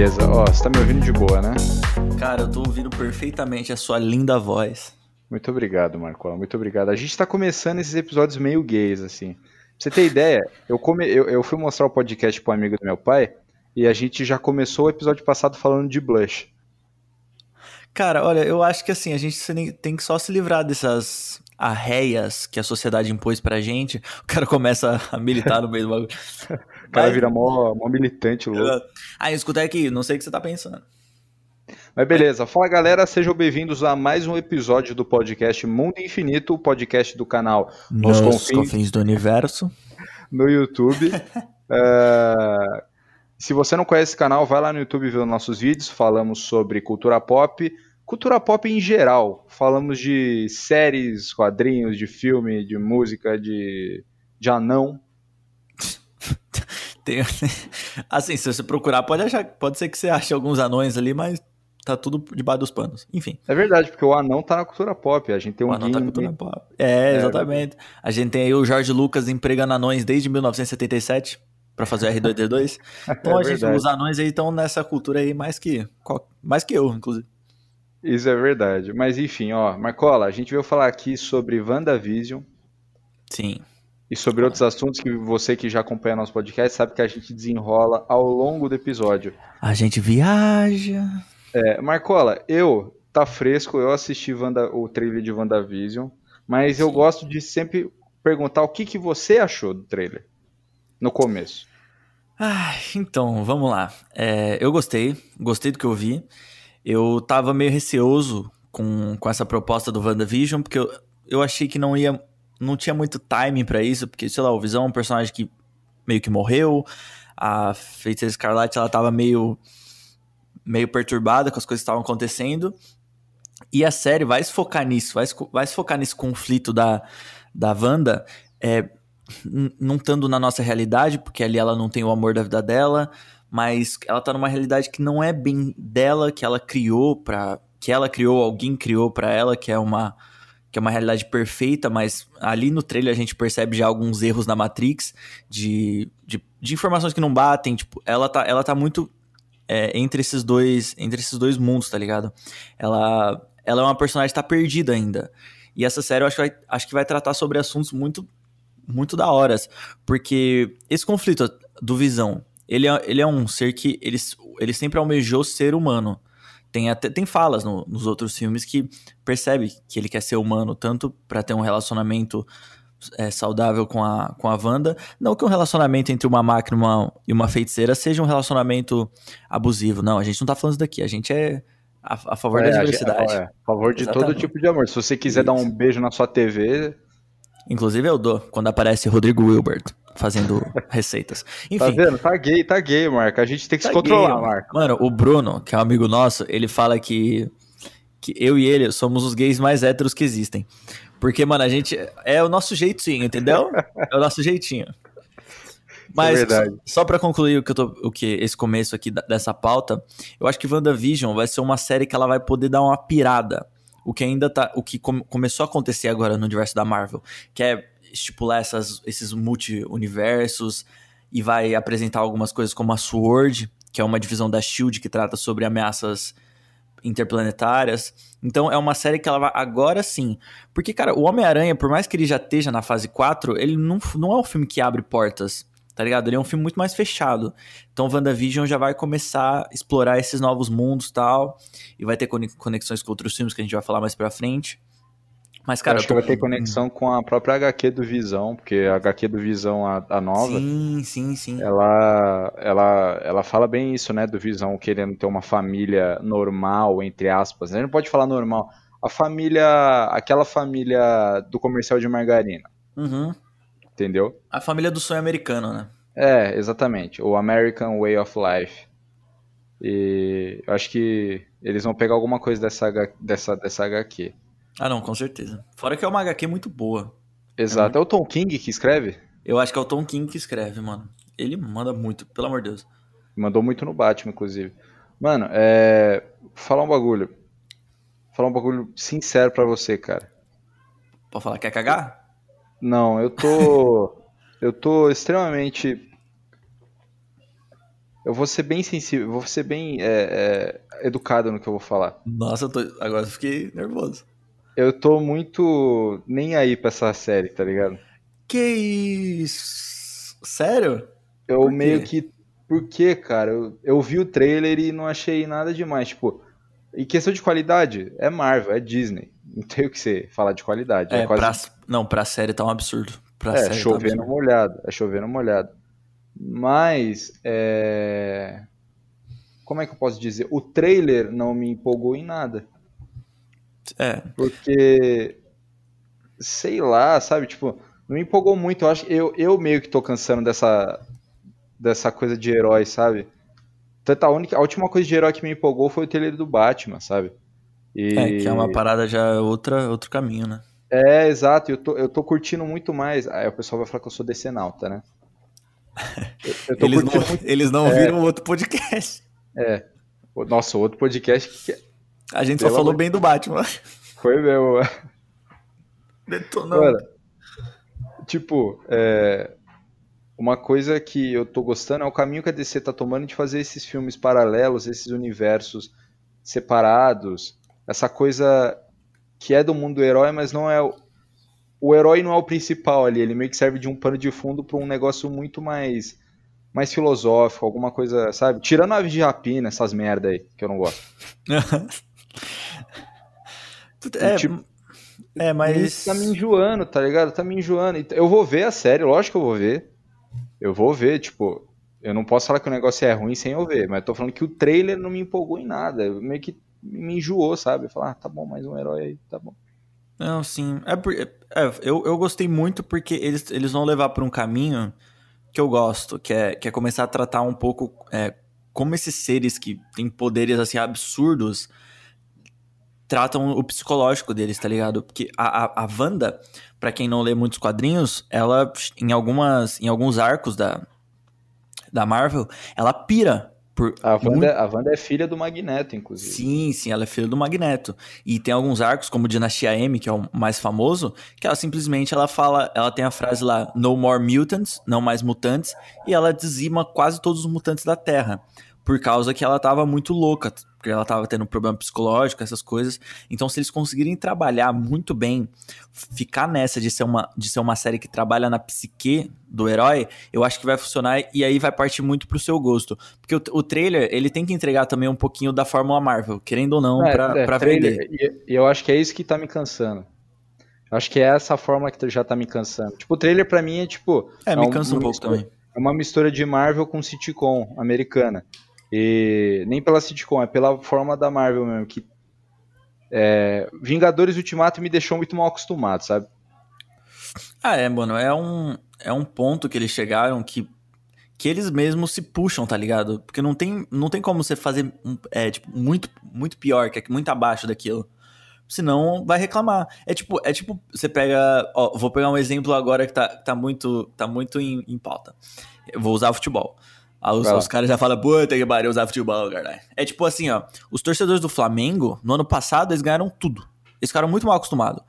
Beleza, ó, você tá me ouvindo de boa, né? Cara, eu tô ouvindo perfeitamente a sua linda voz. Muito obrigado, Marcola, muito obrigado. A gente tá começando esses episódios meio gays, assim. Pra você ter ideia, eu, come... eu, eu fui mostrar o podcast pro amigo do meu pai e a gente já começou o episódio passado falando de blush. Cara, olha, eu acho que assim, a gente tem que só se livrar dessas arreias que a sociedade impôs pra gente. O cara começa a militar no meio do bagulho. O cara Mas... vira mó, mó militante louco. Ah, escuta aqui, não sei o que você tá pensando. Mas beleza, fala galera, sejam bem-vindos a mais um episódio do podcast Mundo Infinito, o podcast do canal Nos, Nos confins... confins, do Universo. No YouTube. uh, se você não conhece esse canal, vai lá no YouTube ver os nossos vídeos. Falamos sobre cultura pop, cultura pop em geral. Falamos de séries, quadrinhos, de filme, de música, de, de anão. Tem, assim, se você procurar, pode, achar, pode ser que você ache alguns anões ali, mas tá tudo debaixo dos panos. Enfim. É verdade, porque o anão tá na cultura pop. A gente tem um o anão tá na cultura pop. É, é exatamente. A gente tem aí o Jorge Lucas empregando anões desde 1977 para fazer o R2D2. Então, é gente, os anões aí estão nessa cultura aí mais que, mais que eu, inclusive. Isso é verdade. Mas enfim, ó, Marcola, a gente veio falar aqui sobre WandaVision. Sim. E sobre outros assuntos que você que já acompanha nosso podcast sabe que a gente desenrola ao longo do episódio. A gente viaja. É, Marcola, eu tá fresco, eu assisti Wanda, o trailer de WandaVision, mas Sim. eu gosto de sempre perguntar o que, que você achou do trailer no começo. Ah, então, vamos lá. É, eu gostei, gostei do que eu vi. Eu tava meio receoso com, com essa proposta do WandaVision, porque eu, eu achei que não ia. Não tinha muito timing para isso, porque, sei lá, o Visão é um personagem que meio que morreu. A Feiticeira Escarlate, ela tava meio. meio perturbada com as coisas que estavam acontecendo. E a série vai se focar nisso, vai se, vai se focar nesse conflito da, da Wanda. É, não estando na nossa realidade, porque ali ela não tem o amor da vida dela, mas ela tá numa realidade que não é bem dela, que ela criou para que ela criou, alguém criou para ela, que é uma que é uma realidade perfeita, mas ali no trailer a gente percebe já alguns erros na Matrix de, de, de informações que não batem, tipo, ela tá, ela tá muito é, entre esses dois entre esses dois mundos, tá ligado? Ela ela é uma personagem que tá perdida ainda. E essa série eu acho que vai, acho que vai tratar sobre assuntos muito muito da horas, porque esse conflito do Visão, ele é, ele é um ser que ele, ele sempre almejou ser humano. Tem até tem falas no, nos outros filmes que percebe que ele quer ser humano, tanto para ter um relacionamento é, saudável com a, com a Wanda. Não que um relacionamento entre uma máquina uma, e uma feiticeira seja um relacionamento abusivo. Não, a gente não tá falando isso daqui. A gente é a, a favor é, da diversidade. É, a favor de Exatamente. todo tipo de amor. Se você quiser isso. dar um beijo na sua TV, Inclusive eu dou, quando aparece Rodrigo Wilbert fazendo receitas. Tá Enfim. Tá vendo? Tá gay, tá gay, Marco. A gente tem que tá se controlar, gay, Marco. Mano, o Bruno, que é um amigo nosso, ele fala que, que eu e ele somos os gays mais héteros que existem. Porque, mano, a gente. É o nosso jeitinho, entendeu? É o nosso jeitinho. Mas, é só para concluir o que, eu tô, o que esse começo aqui dessa pauta, eu acho que WandaVision vai ser uma série que ela vai poder dar uma pirada o que ainda tá. O que com, começou a acontecer agora no universo da Marvel, que é estipular essas, esses multi-universos e vai apresentar algumas coisas como a Sword, que é uma divisão da Shield que trata sobre ameaças interplanetárias. Então é uma série que ela vai agora sim. Porque, cara, o Homem-Aranha, por mais que ele já esteja na fase 4, ele não, não é um filme que abre portas tá ligado? Ele é um filme muito mais fechado. Então WandaVision já vai começar a explorar esses novos mundos tal, e vai ter conexões com outros filmes que a gente vai falar mais pra frente. Mas, cara, eu acho tô... que vai ter conexão com a própria HQ do Visão, porque a HQ do Visão, a, a nova. Sim, sim, sim. Ela, ela, ela fala bem isso, né? Do Visão querendo ter uma família normal, entre aspas. A gente não pode falar normal. A família. Aquela família do comercial de margarina. Uhum entendeu? A família do sonho americano, né? É, exatamente. O American Way of Life. E eu acho que eles vão pegar alguma coisa dessa, dessa, dessa HQ. Ah, não, com certeza. Fora que é uma HQ muito boa. Exato. É, é o Tom King que escreve? Eu acho que é o Tom King que escreve, mano. Ele manda muito, pelo amor de Deus. Mandou muito no Batman, inclusive. Mano, é. Falar um bagulho. Falar um bagulho sincero pra você, cara. Pode falar, quer cagar? Não, eu tô. eu tô extremamente. eu vou ser bem sensível, vou ser bem é, é, educado no que eu vou falar. Nossa, eu tô... agora eu fiquei nervoso. Eu tô muito nem aí pra essa série, tá ligado? Que isso? Sério? Eu meio que. Por quê, cara? Eu, eu vi o trailer e não achei nada demais. Tipo, em questão de qualidade, é Marvel, é Disney. Não tem o que você falar de qualidade. É, É, quase. pra... Não, pra série tá um absurdo. Pra É, chovendo tá um molhado. É chovendo molhado. Mas. É... Como é que eu posso dizer? O trailer não me empolgou em nada. É, Porque. Sei lá, sabe? Tipo, não me empolgou muito. Eu acho eu, eu meio que tô cansando dessa. Dessa coisa de herói, sabe? Tanto a única. A última coisa de herói que me empolgou foi o trailer do Batman, sabe? E... é, que é uma parada já outra, outro caminho, né? É, exato, eu tô, eu tô curtindo muito mais. Aí o pessoal vai falar que eu sou decenalta, né? Eu, eu tô Eles não, muito. eles não viram o outro podcast. É. O- Nossa, outro podcast que A gente só Pelo falou amor- bem do Batman. foi meu. Detonando. Tipo, é, uma coisa que eu tô gostando é o caminho que a DC tá tomando de fazer esses filmes paralelos, esses universos separados, essa coisa que é do mundo do herói, mas não é o, o herói não é o principal ali, ele meio que serve de um pano de fundo para um negócio muito mais mais filosófico, alguma coisa, sabe? Tirando aves de rapina, essas merda aí, que eu não gosto. é, tipo, é, mas. Tá me enjoando, tá ligado? Tá me enjoando. Eu vou ver a série, lógico que eu vou ver. Eu vou ver, tipo, eu não posso falar que o negócio é ruim sem eu ver, mas eu tô falando que o trailer não me empolgou em nada. Eu Meio que me enjoou, sabe? Falo, ah, tá bom, mais um herói aí, tá bom. Não, sim. É, por- é, eu, eu gostei muito porque eles, eles vão levar por um caminho que eu gosto, que é, que é começar a tratar um pouco é, como esses seres que têm poderes assim absurdos tratam o psicológico deles, tá ligado? Porque a, a, a Wanda, pra quem não lê muitos quadrinhos, ela, em, algumas, em alguns arcos da, da Marvel, ela pira por A muito- Wanda, a Wanda é filha do Magneto, inclusive. Sim, sim, ela é filha do Magneto. E tem alguns arcos, como Dinastia M, que é o mais famoso, que ela simplesmente ela fala, ela tem a frase lá, no more mutants, não mais mutantes, e ela dizima quase todos os mutantes da Terra. Por causa que ela tava muito louca, porque ela tava tendo problema psicológico, essas coisas. Então, se eles conseguirem trabalhar muito bem, ficar nessa de ser uma, de ser uma série que trabalha na psique do herói, eu acho que vai funcionar e aí vai partir muito pro seu gosto. Porque o, o trailer, ele tem que entregar também um pouquinho da Fórmula Marvel, querendo ou não, É, pra, é, pra trailer, vender. E, eu acho que é isso que tá me cansando. Eu acho que é essa forma que já tá me cansando. Tipo, o trailer pra mim é tipo. É, me um- cansa um uma pouco mistura- também. É uma mistura de Marvel com sitcom americana. E nem pela sitcom, é pela forma da Marvel mesmo. Que, é, Vingadores Ultimato me deixou muito mal acostumado, sabe? Ah, é, mano, é um, é um ponto que eles chegaram que, que eles mesmos se puxam, tá ligado? Porque não tem, não tem como você fazer é, tipo, muito, muito pior, que é muito abaixo daquilo. Senão vai reclamar. É tipo, é tipo, você pega. Ó, vou pegar um exemplo agora que tá, tá muito, tá muito em, em pauta. Eu vou usar futebol. Os, os caras já falam, puta que pariu usar futebol, caralho. É tipo assim, ó. Os torcedores do Flamengo, no ano passado, eles ganharam tudo. Eles ficaram muito mal acostumados.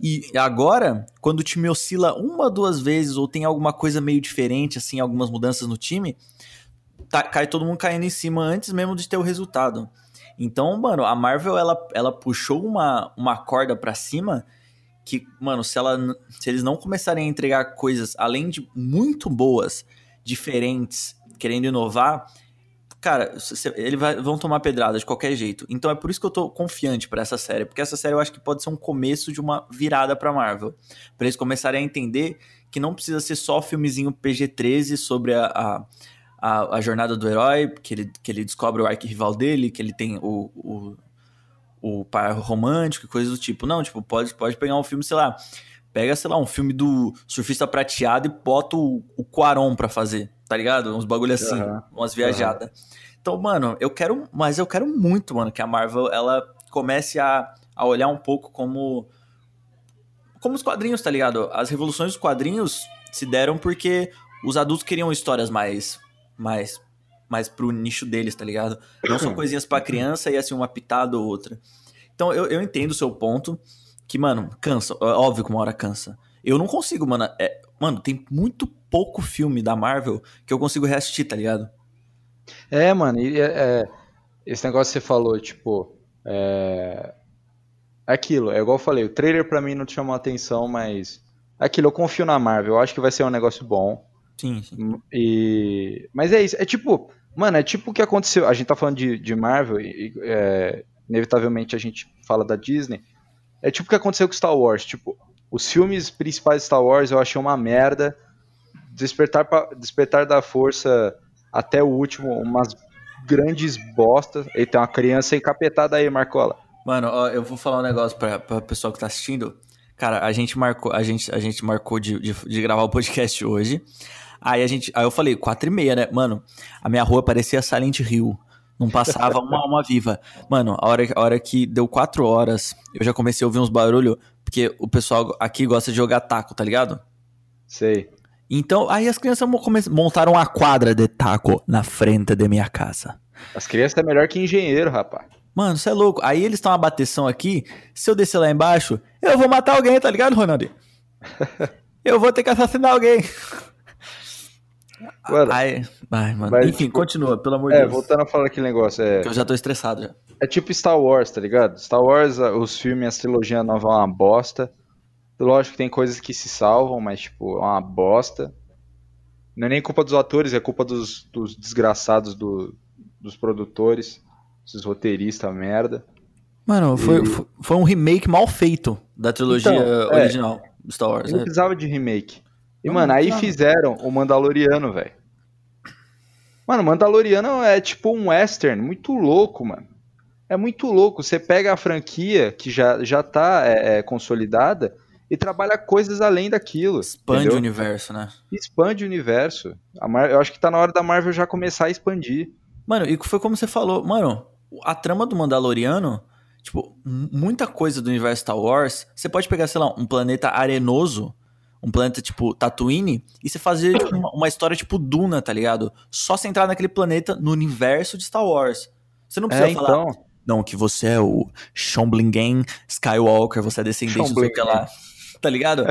E agora, quando o time oscila uma, duas vezes, ou tem alguma coisa meio diferente, assim, algumas mudanças no time, tá- cai todo mundo caindo em cima antes mesmo de ter o resultado. Então, mano, a Marvel, ela, ela puxou uma, uma corda pra cima que, mano, se, ela, se eles não começarem a entregar coisas, além de muito boas, diferentes, querendo inovar, cara, eles vão tomar pedrada de qualquer jeito. Então é por isso que eu tô confiante pra essa série, porque essa série eu acho que pode ser um começo de uma virada pra Marvel. Pra eles começarem a entender que não precisa ser só filmezinho PG-13 sobre a, a, a, a jornada do herói, que ele, que ele descobre o arquirrival dele, que ele tem o, o, o par romântico e coisas do tipo. Não, tipo, pode, pode pegar um filme, sei lá, pega, sei lá, um filme do surfista prateado e bota o, o Quaron pra fazer, tá ligado? Uns bagulho assim, Aham, umas viajadas. Então, mano, eu quero, mas eu quero muito, mano, que a Marvel, ela comece a, a olhar um pouco como como os quadrinhos, tá ligado? As revoluções dos quadrinhos se deram porque os adultos queriam histórias mais mais mais pro nicho deles, tá ligado? Não são coisinhas pra criança e assim uma pitada ou outra. Então eu, eu entendo o seu ponto, que, mano, cansa. Óbvio que uma hora cansa. Eu não consigo, mano. É, mano, tem muito pouco filme da Marvel que eu consigo reassistir, tá ligado? É, mano, e, é, é, esse negócio que você falou, tipo, é, é aquilo, é igual eu falei, o trailer pra mim não te chamou atenção, mas é aquilo, eu confio na Marvel, eu acho que vai ser um negócio bom. Sim, sim. E, mas é isso, é tipo, mano, é tipo o que aconteceu, a gente tá falando de, de Marvel e é, inevitavelmente a gente fala da Disney, é tipo o que aconteceu com Star Wars, tipo, os filmes principais de Star Wars eu achei uma merda, Despertar, Despertar da Força até o último, umas grandes bostas. E tem uma criança encapetada aí, Marcola. Mano, ó, eu vou falar um negócio pra, pra pessoal que tá assistindo. Cara, a gente marcou, a gente, a gente marcou de, de, de gravar o podcast hoje. Aí a gente, aí eu falei, quatro e meia, né? Mano, a minha rua parecia Silent Hill. Não passava uma alma viva. Mano, a hora, a hora que deu quatro horas, eu já comecei a ouvir uns barulhos, porque o pessoal aqui gosta de jogar taco, tá ligado? Sei. Então, aí as crianças montaram uma quadra de taco na frente da minha casa. As crianças é melhor que engenheiro, rapaz. Mano, você é louco. Aí eles estão uma bateção aqui. Se eu descer lá embaixo, eu vou matar alguém, tá ligado, Ronaldo? eu vou ter que assassinar alguém. Mano, Ai, ai, mano. Mas, Enfim, tipo, continua, pelo amor de é, Deus. É, voltando a falar aquele negócio. É... Que eu já tô estressado já. É tipo Star Wars, tá ligado? Star Wars, os filmes, a trilogia nova é uma bosta. Lógico que tem coisas que se salvam, mas, tipo, é uma bosta. Não é nem culpa dos atores, é culpa dos, dos desgraçados do, dos produtores, esses roteiristas merda. Mano, foi, e... foi um remake mal feito da trilogia então, é, original é, Star Wars. Não né? precisava de remake. E, não, mano, não aí fizeram o Mandaloriano, velho. Mano, Mandaloriano é tipo um western muito louco, mano. É muito louco. Você pega a franquia que já, já tá é, é, consolidada e trabalha coisas além daquilo. Expande entendeu? o universo, né? Expande o universo. Mar... Eu acho que tá na hora da Marvel já começar a expandir. Mano, e foi como você falou, mano, a trama do Mandaloriano, tipo, muita coisa do universo Star Wars, você pode pegar, sei lá, um planeta arenoso, um planeta tipo Tatooine, e você fazer tipo, uma, uma, história tipo Duna, tá ligado? Só você entrar naquele planeta no universo de Star Wars. Você não precisa é, falar. Então... Não, que você é o Shomblingen Skywalker, você é descendente do que lá tá ligado?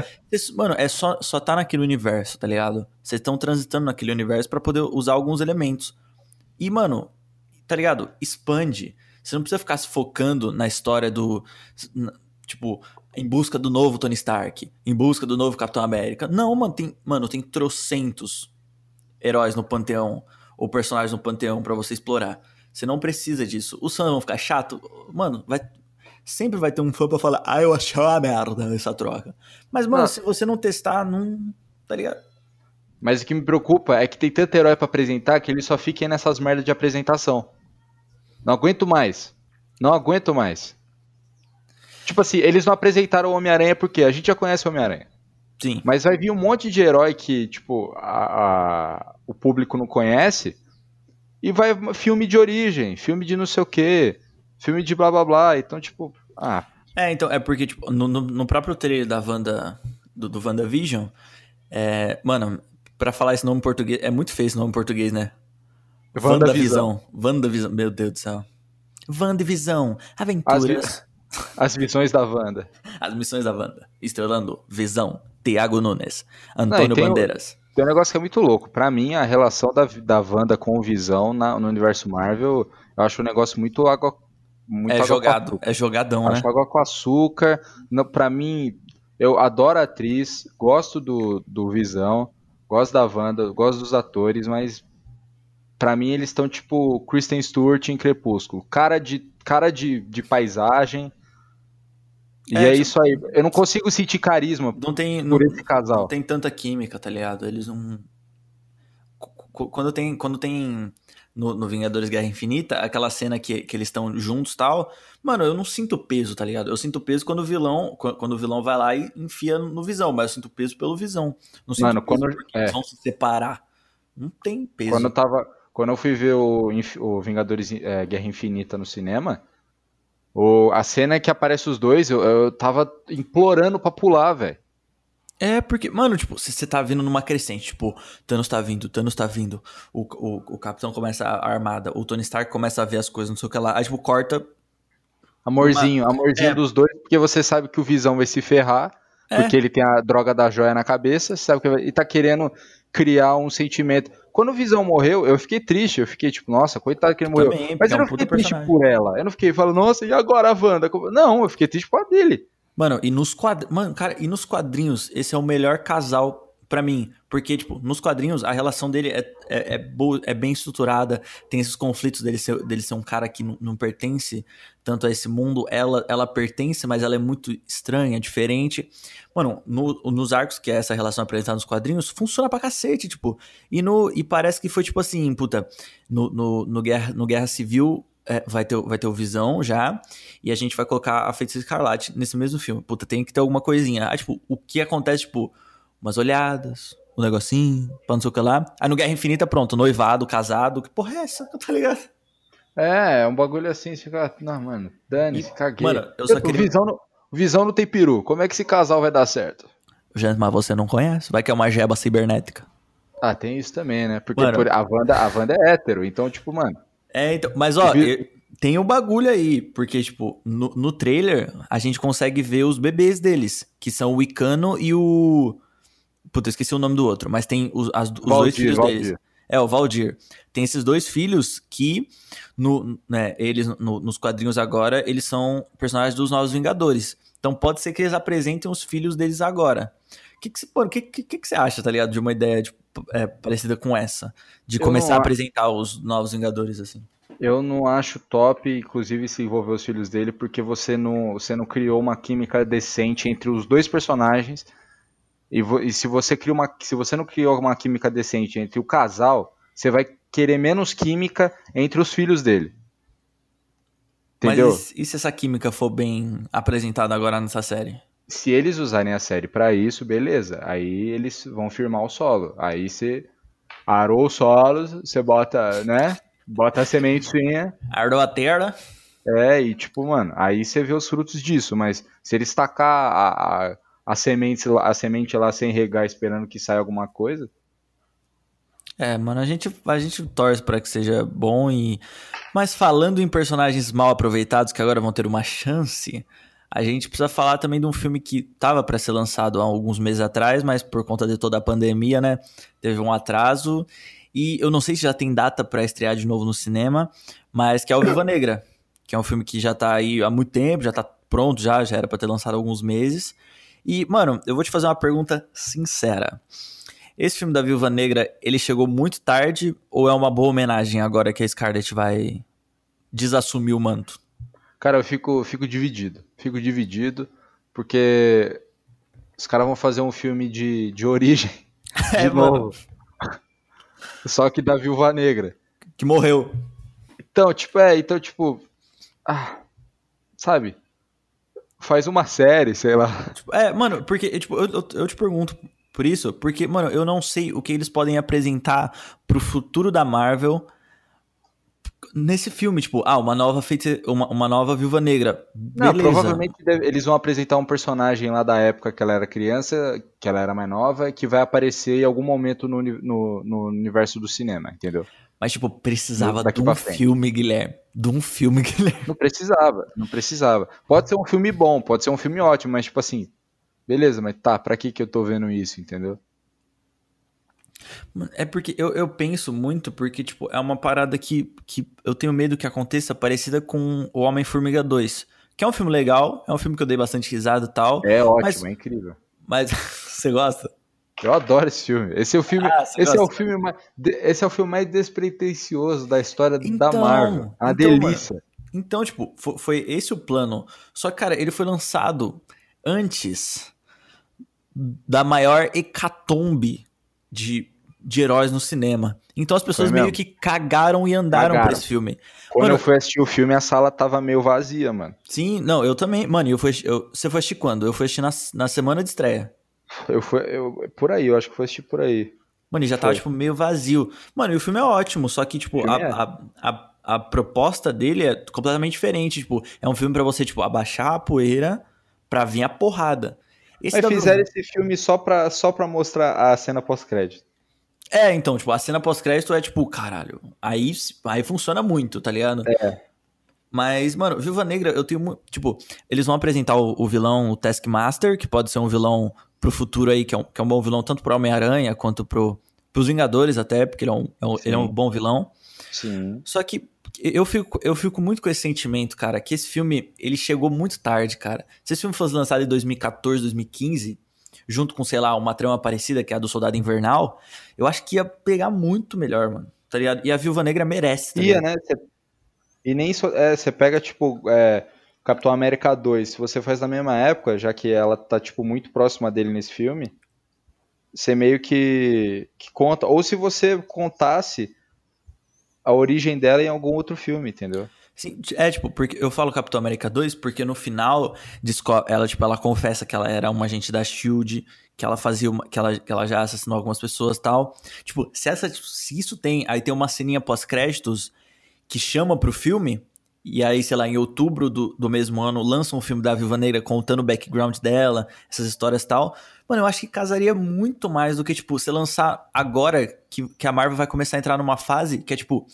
mano, é só, só tá naquele universo, tá ligado? Vocês estão transitando naquele universo para poder usar alguns elementos. E, mano, tá ligado? Expande. Você não precisa ficar se focando na história do. Tipo, em busca do novo Tony Stark, em busca do novo Capitão América. Não, mano, tem, mano, tem trocentos heróis no panteão, ou personagens no panteão para você explorar. Você não precisa disso. Os fãs vão ficar chato. Mano, vai, sempre vai ter um fã pra falar, ah, eu achei uma merda essa troca. Mas, mano, se você não testar, não. Tá ligado? Mas o que me preocupa é que tem tanto herói pra apresentar que eles só fiquem nessas merdas de apresentação. Não aguento mais. Não aguento mais. Tipo assim, eles não apresentaram o Homem-Aranha porque a gente já conhece o Homem-Aranha. Sim. Mas vai vir um monte de herói que, tipo, a, a, o público não conhece. E vai filme de origem, filme de não sei o quê filme de blá blá blá. Então, tipo, ah. É, então, é porque, tipo, no, no, próprio trailer da Wanda, do, do WandaVision, é, mano, pra falar esse nome em português, é muito feio esse nome em português, né? WandaVision. WandaVision, meu Deus do céu. WandaVision, aventuras. As, as missões da Wanda. As missões da Wanda. Estrelando Visão, Tiago Nunes, Antônio Não, tem Bandeiras. Um, tem um negócio que é muito louco. Pra mim, a relação da, da Wanda com o Visão na, no universo Marvel, eu acho um negócio muito água muito é jogado, é jogadão, Acho né? água com açúcar. Pra mim, eu adoro a atriz, gosto do, do Visão, gosto da Wanda, gosto dos atores, mas para mim eles estão tipo Kristen Stewart em Crepúsculo. Cara de, cara de, de paisagem. E é, é isso aí. Eu não consigo sentir carisma não tem, por não, esse casal. Não tem tanta química, tá ligado? Eles não. Quando tem, quando tem no, no, Vingadores Guerra Infinita, aquela cena que, que eles estão juntos tal. Mano, eu não sinto peso, tá ligado? Eu sinto peso quando o vilão, quando o vilão vai lá e enfia no visão, mas eu sinto peso pelo visão. Não sinto Mano, peso quando é. eles vão se separar. Não tem peso. Quando eu tava. Quando eu fui ver o, o Vingadores é, Guerra Infinita no cinema, o, a cena que aparece os dois, eu, eu tava implorando pra pular, velho. É, porque, mano, tipo, você tá vindo numa crescente, tipo, Thanos tá vindo, Thanos tá vindo, o, o, o Capitão começa a armada, o Tony Stark começa a ver as coisas, não sei o que lá, aí, tipo, corta. Amorzinho, uma... amorzinho é. dos dois, porque você sabe que o Visão vai se ferrar, É. Porque ele tem a droga da joia na cabeça, sabe que e tá querendo criar um sentimento. Quando o Visão morreu, eu fiquei triste, eu fiquei tipo, nossa, coitado que ele morreu. Também, Mas eu não é um fiquei triste personagem. por ela. Eu não fiquei falando, nossa, e agora a Wanda? Não, eu fiquei triste por a dele. Mano, e nos quadrinhos. Mano, cara, e nos quadrinhos, esse é o melhor casal para mim. Porque, tipo, nos quadrinhos, a relação dele é, é, é, boa, é bem estruturada, tem esses conflitos dele ser, dele ser um cara que não, não, pertence tanto a esse mundo. Ela, ela pertence, mas ela é muito estranha, diferente. Mano, no, nos arcos, que é essa relação apresentada nos quadrinhos, funciona pra cacete, tipo. E, no, e parece que foi, tipo assim, puta, no, no, no, Guerra, no Guerra Civil, é, vai, ter, vai ter o Visão já, e a gente vai colocar a Feiticeira Escarlate nesse mesmo filme. Puta, tem que ter alguma coisinha. Ah, tipo, o que acontece, tipo, umas olhadas, um negocinho, pra não sei o que lá. Aí no Guerra Infinita, pronto, noivado, casado, que porra é essa? Tá ligado? É, é um bagulho assim, você fica, não, mano, dane-se, caguei. Mano, eu só queria... Visão no, visão no tem peru, como é que esse casal vai dar certo? Gente, mas você não conhece, vai que é uma jeba cibernética. Ah, tem isso também, né? Porque mano, a, Wanda, a Wanda é hétero, então, tipo, mano... É, então, mas ó, tem o um bagulho aí, porque, tipo, no, no trailer, a gente consegue ver os bebês deles, que são o Icano e o... Puta, esqueci o nome do outro, mas tem os, as, os Valdir, dois filhos Valdir. deles. É, o Valdir. Tem esses dois filhos que, no, né, eles no, nos quadrinhos agora, eles são personagens dos Novos Vingadores. Então pode ser que eles apresentem os filhos deles agora. O que, que, que, que, que, você acha, tá ligado? De uma ideia tipo, é, parecida com essa? De começar a apresentar os Novos Vingadores, assim. Eu não acho top, inclusive, se envolver os filhos dele, porque você não, você não criou uma química decente entre os dois personagens e, e, se você cria uma, se você não criou uma química decente entre o casal, você vai querer menos química entre os filhos dele. Entendeu? Mas e se essa química for bem apresentada agora nessa série? Se eles usarem a série para isso, beleza. Aí eles vão firmar o solo. Aí você arou o solo, você bota, né? Bota a sementinha. Arou a terra. É, e tipo, mano, aí você vê os frutos disso. Mas se eles tacar a, a a semente, a semente lá sem regar, esperando que saia alguma coisa. É, mano, a gente, a gente torce para que seja bom e. Mas falando em personagens mal aproveitados que agora vão ter uma chance, a gente precisa falar também de um filme que tava para ser lançado há alguns meses atrás, mas por conta de toda a pandemia, né, teve um atraso. E eu não sei se já tem data para estrear de novo no cinema, mas que é o Viva Negra, que é um filme que já tá aí há muito tempo, já tá pronto já, já era para ter lançado há alguns meses. E, mano, eu vou te fazer uma pergunta sincera. Esse filme da Viúva Negra, ele chegou muito tarde ou é uma boa homenagem agora que a Scarlett vai desassumir o manto? Cara, eu fico, fico dividido. Fico dividido porque os caras vão fazer um filme de, de origem. É, de novo. Mano. Só que da Viúva Negra. Que morreu. Então, tipo, é, então, tipo. Ah, sabe? faz uma série, sei lá. Tipo, é, mano, porque, tipo, eu, eu, eu, te pergunto por isso, porque, mano, eu não sei o que eles podem apresentar pro futuro da Marvel nesse filme, tipo, ah, uma nova feita, uma, uma nova Viúva Negra. Beleza. Não, provavelmente deve, eles vão apresentar um personagem lá da época que ela era criança, que ela era mais nova, que vai aparecer em algum momento no, no, no universo do cinema, entendeu? Mas, tipo, precisava de um filme, Guilherme. De um filme, Guilherme. Não precisava, não precisava. Pode ser um filme bom, pode ser um filme ótimo, mas, tipo assim, beleza, mas tá, pra que que eu tô vendo isso, entendeu? É porque eu, eu penso muito, porque, tipo, é uma parada que, que eu tenho medo que aconteça parecida com O Homem-Formiga 2. Que é um filme legal, é um filme que eu dei bastante risada e tal. É ótimo, mas, é incrível. Mas você gosta? Eu adoro esse filme. Esse é o filme, ah, esse é o filme mais, esse é o filme mais despretensioso da história então, da Marvel. É uma então, delícia. Mano, então, tipo, foi, foi, esse o plano. Só que, cara, ele foi lançado antes da maior hecatombe de, de heróis no cinema. Então as pessoas meio que cagaram e andaram cagaram. pra esse filme. Quando mano, eu fui assistir o filme, a sala tava meio vazia, mano. Sim, não, eu também. Mano, eu fui, eu, você foi assistir quando? Eu fui assistir na, na semana de estreia. Eu fui, eu, por aí, eu acho que foi assistir por aí. Mano, e já tava, tipo, meio vazio. Mano, e o filme é ótimo, só que, tipo, a, é. a, a, a, proposta dele é completamente diferente. Tipo, é um filme para você, tipo, abaixar a poeira pra vir a porrada. Esse Mas fizeram esse filme só pra, só pra mostrar a cena pós-crédito. É, então, tipo, a cena pós-crédito é tipo, caralho, aí, aí funciona muito, tá ligado? É. Mas, mano, Viúva Negra, eu tenho. Tipo, eles vão apresentar o, o, vilão, o Taskmaster, que pode ser um vilão pro futuro aí, que é um, que é um bom vilão tanto pro Homem-Aranha quanto pro, pros Vingadores, até, porque ele é um, é um ele é um bom vilão. Sim. Só que eu fico, eu fico muito com esse sentimento, cara, que esse filme, ele chegou muito tarde, cara. Se esse filme fosse lançado em 2014, 2015, junto com, sei lá, uma trama parecida, que é a do Soldado Invernal, eu acho que ia pegar muito melhor, mano. Tá ligado? E a Viúva Negra merece, tá Ia, né? E nem você é, pega, tipo, é, Capitão América 2, se você faz na mesma época, já que ela tá, tipo, muito próxima dele nesse filme, você meio que, que conta. Ou se você contasse a origem dela em algum outro filme, entendeu? Sim, é tipo, porque eu falo Capitão América 2 porque no final ela tipo ela confessa que ela era uma agente da Shield, que ela fazia uma, que ela, que ela já assassinou algumas pessoas, tal. Tipo, se essa se isso tem, aí tem uma ceninha pós-créditos que chama pro filme, e aí, sei lá, em outubro do, do mesmo ano, lança um filme da Viva Negra contando o background dela, essas histórias tal. Mano, eu acho que casaria muito mais do que, tipo, você lançar agora que, que a Marvel vai começar a entrar numa fase que é, tipo,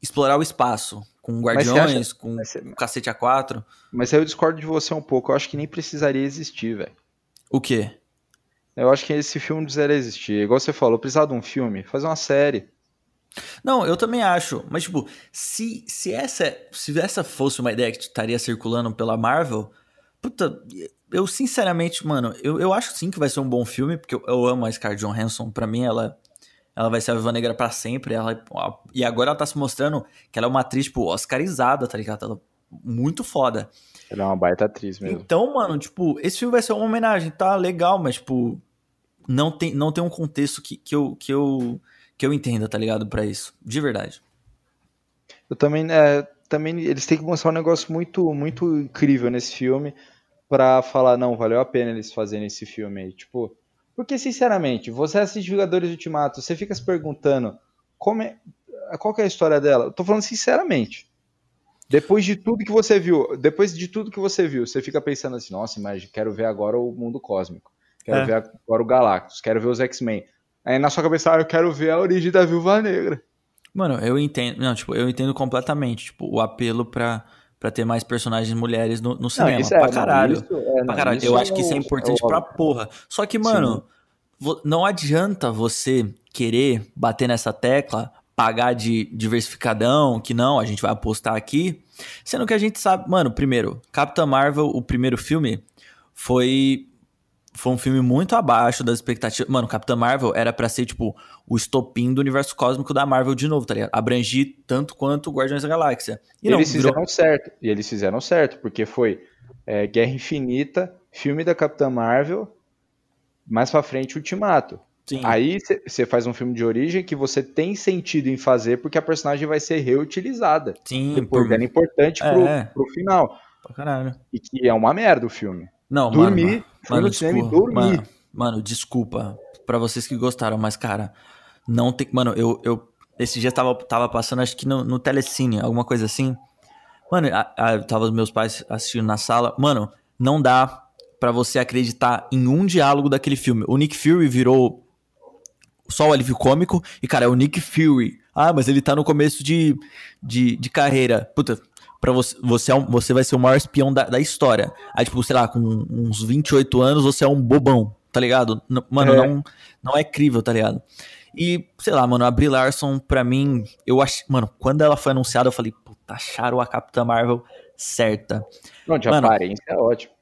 explorar o espaço com Guardiões, acha... com o Cacete A4. Mas aí eu discordo de você um pouco. Eu acho que nem precisaria existir, velho. O quê? Eu acho que esse filme não precisaria existir. Igual você falou, precisar de um filme, fazer uma série. Não, eu também acho. Mas, tipo, se, se, essa, se essa fosse uma ideia que estaria circulando pela Marvel, puta, eu sinceramente, mano, eu, eu acho sim que vai ser um bom filme, porque eu, eu amo a Scarlett Johansson. Pra mim, ela ela vai ser a Viva Negra pra sempre. Ela, e agora ela tá se mostrando que ela é uma atriz, tipo, oscarizada, tá ligado? Ela muito foda. Ela é uma baita atriz mesmo. Então, mano, tipo, esse filme vai ser uma homenagem, tá legal, mas, tipo, não tem, não tem um contexto que, que, eu, que, eu, que eu entenda, tá ligado? Pra isso. De verdade. Eu também, é, também, eles têm que mostrar um negócio muito, muito incrível nesse filme pra falar, não, valeu a pena eles fazerem esse filme aí. Tipo, porque, sinceramente, você assiste Vingadores Ultimato, você fica se perguntando como é, qual é a história dela. Eu tô falando sinceramente. Depois de tudo que você viu, depois de tudo que você viu, você fica pensando assim, nossa, mas quero ver agora o mundo cósmico. Quero é. ver agora o Galactus, quero ver os X-Men. Aí na sua cabeça, ah, eu quero ver a origem da Viúva Negra. Mano, eu entendo, não, tipo, eu entendo completamente, tipo, o apelo pra para ter mais personagens mulheres no, no cinema. Não, pra é, caralho. Não, é, não, pra caralho. Eu acho que isso é, é importante é pra porra. Só que, mano, Sim. não adianta você querer bater nessa tecla, pagar de diversificadão, que não, a gente vai apostar aqui. Sendo que a gente sabe, mano, primeiro, Capitã Marvel, o primeiro filme, foi foi um filme muito abaixo das expectativas. Mano, Capitã Marvel era para ser, tipo, o estopim do universo cósmico da Marvel de novo, tá ligado? Abrangir tanto quanto Guardiões da Galáxia. E eles não, fizeram virou... certo. E eles fizeram certo, porque foi é, Guerra Infinita, filme da Capitã Marvel, mais pra frente Ultimato. Sim. Aí você faz um filme de origem que você tem sentido em fazer porque a personagem vai ser reutilizada. Sim, Depois por... é importante pro, é. pro final. Pra caralho. E que é uma merda o filme. Não, dormir, mano, fui mano, no cinema e dormir. Mano, mano, desculpa para vocês que gostaram, mas cara, não tem, mano, eu, eu esse dia tava, tava passando acho que no, no Telecine, alguma coisa assim. Mano, a, a, tava os meus pais assistindo na sala. Mano, não dá para você acreditar em um diálogo daquele filme. O Nick Fury virou só o alívio cômico e cara, é o Nick Fury. Ah, mas ele tá no começo de, de, de carreira. Puta, para você, você, é um, você vai ser o maior espião da, da história. Aí, tipo, sei lá, com uns 28 anos, você é um bobão, tá ligado? Mano, é. Não, não é crível, tá ligado? E, sei lá, mano, a Brie Larson, pra mim, eu acho. Mano, quando ela foi anunciada, eu falei, puta, acharam a Capitã Marvel certa. Não, de mano, aparência é ótimo.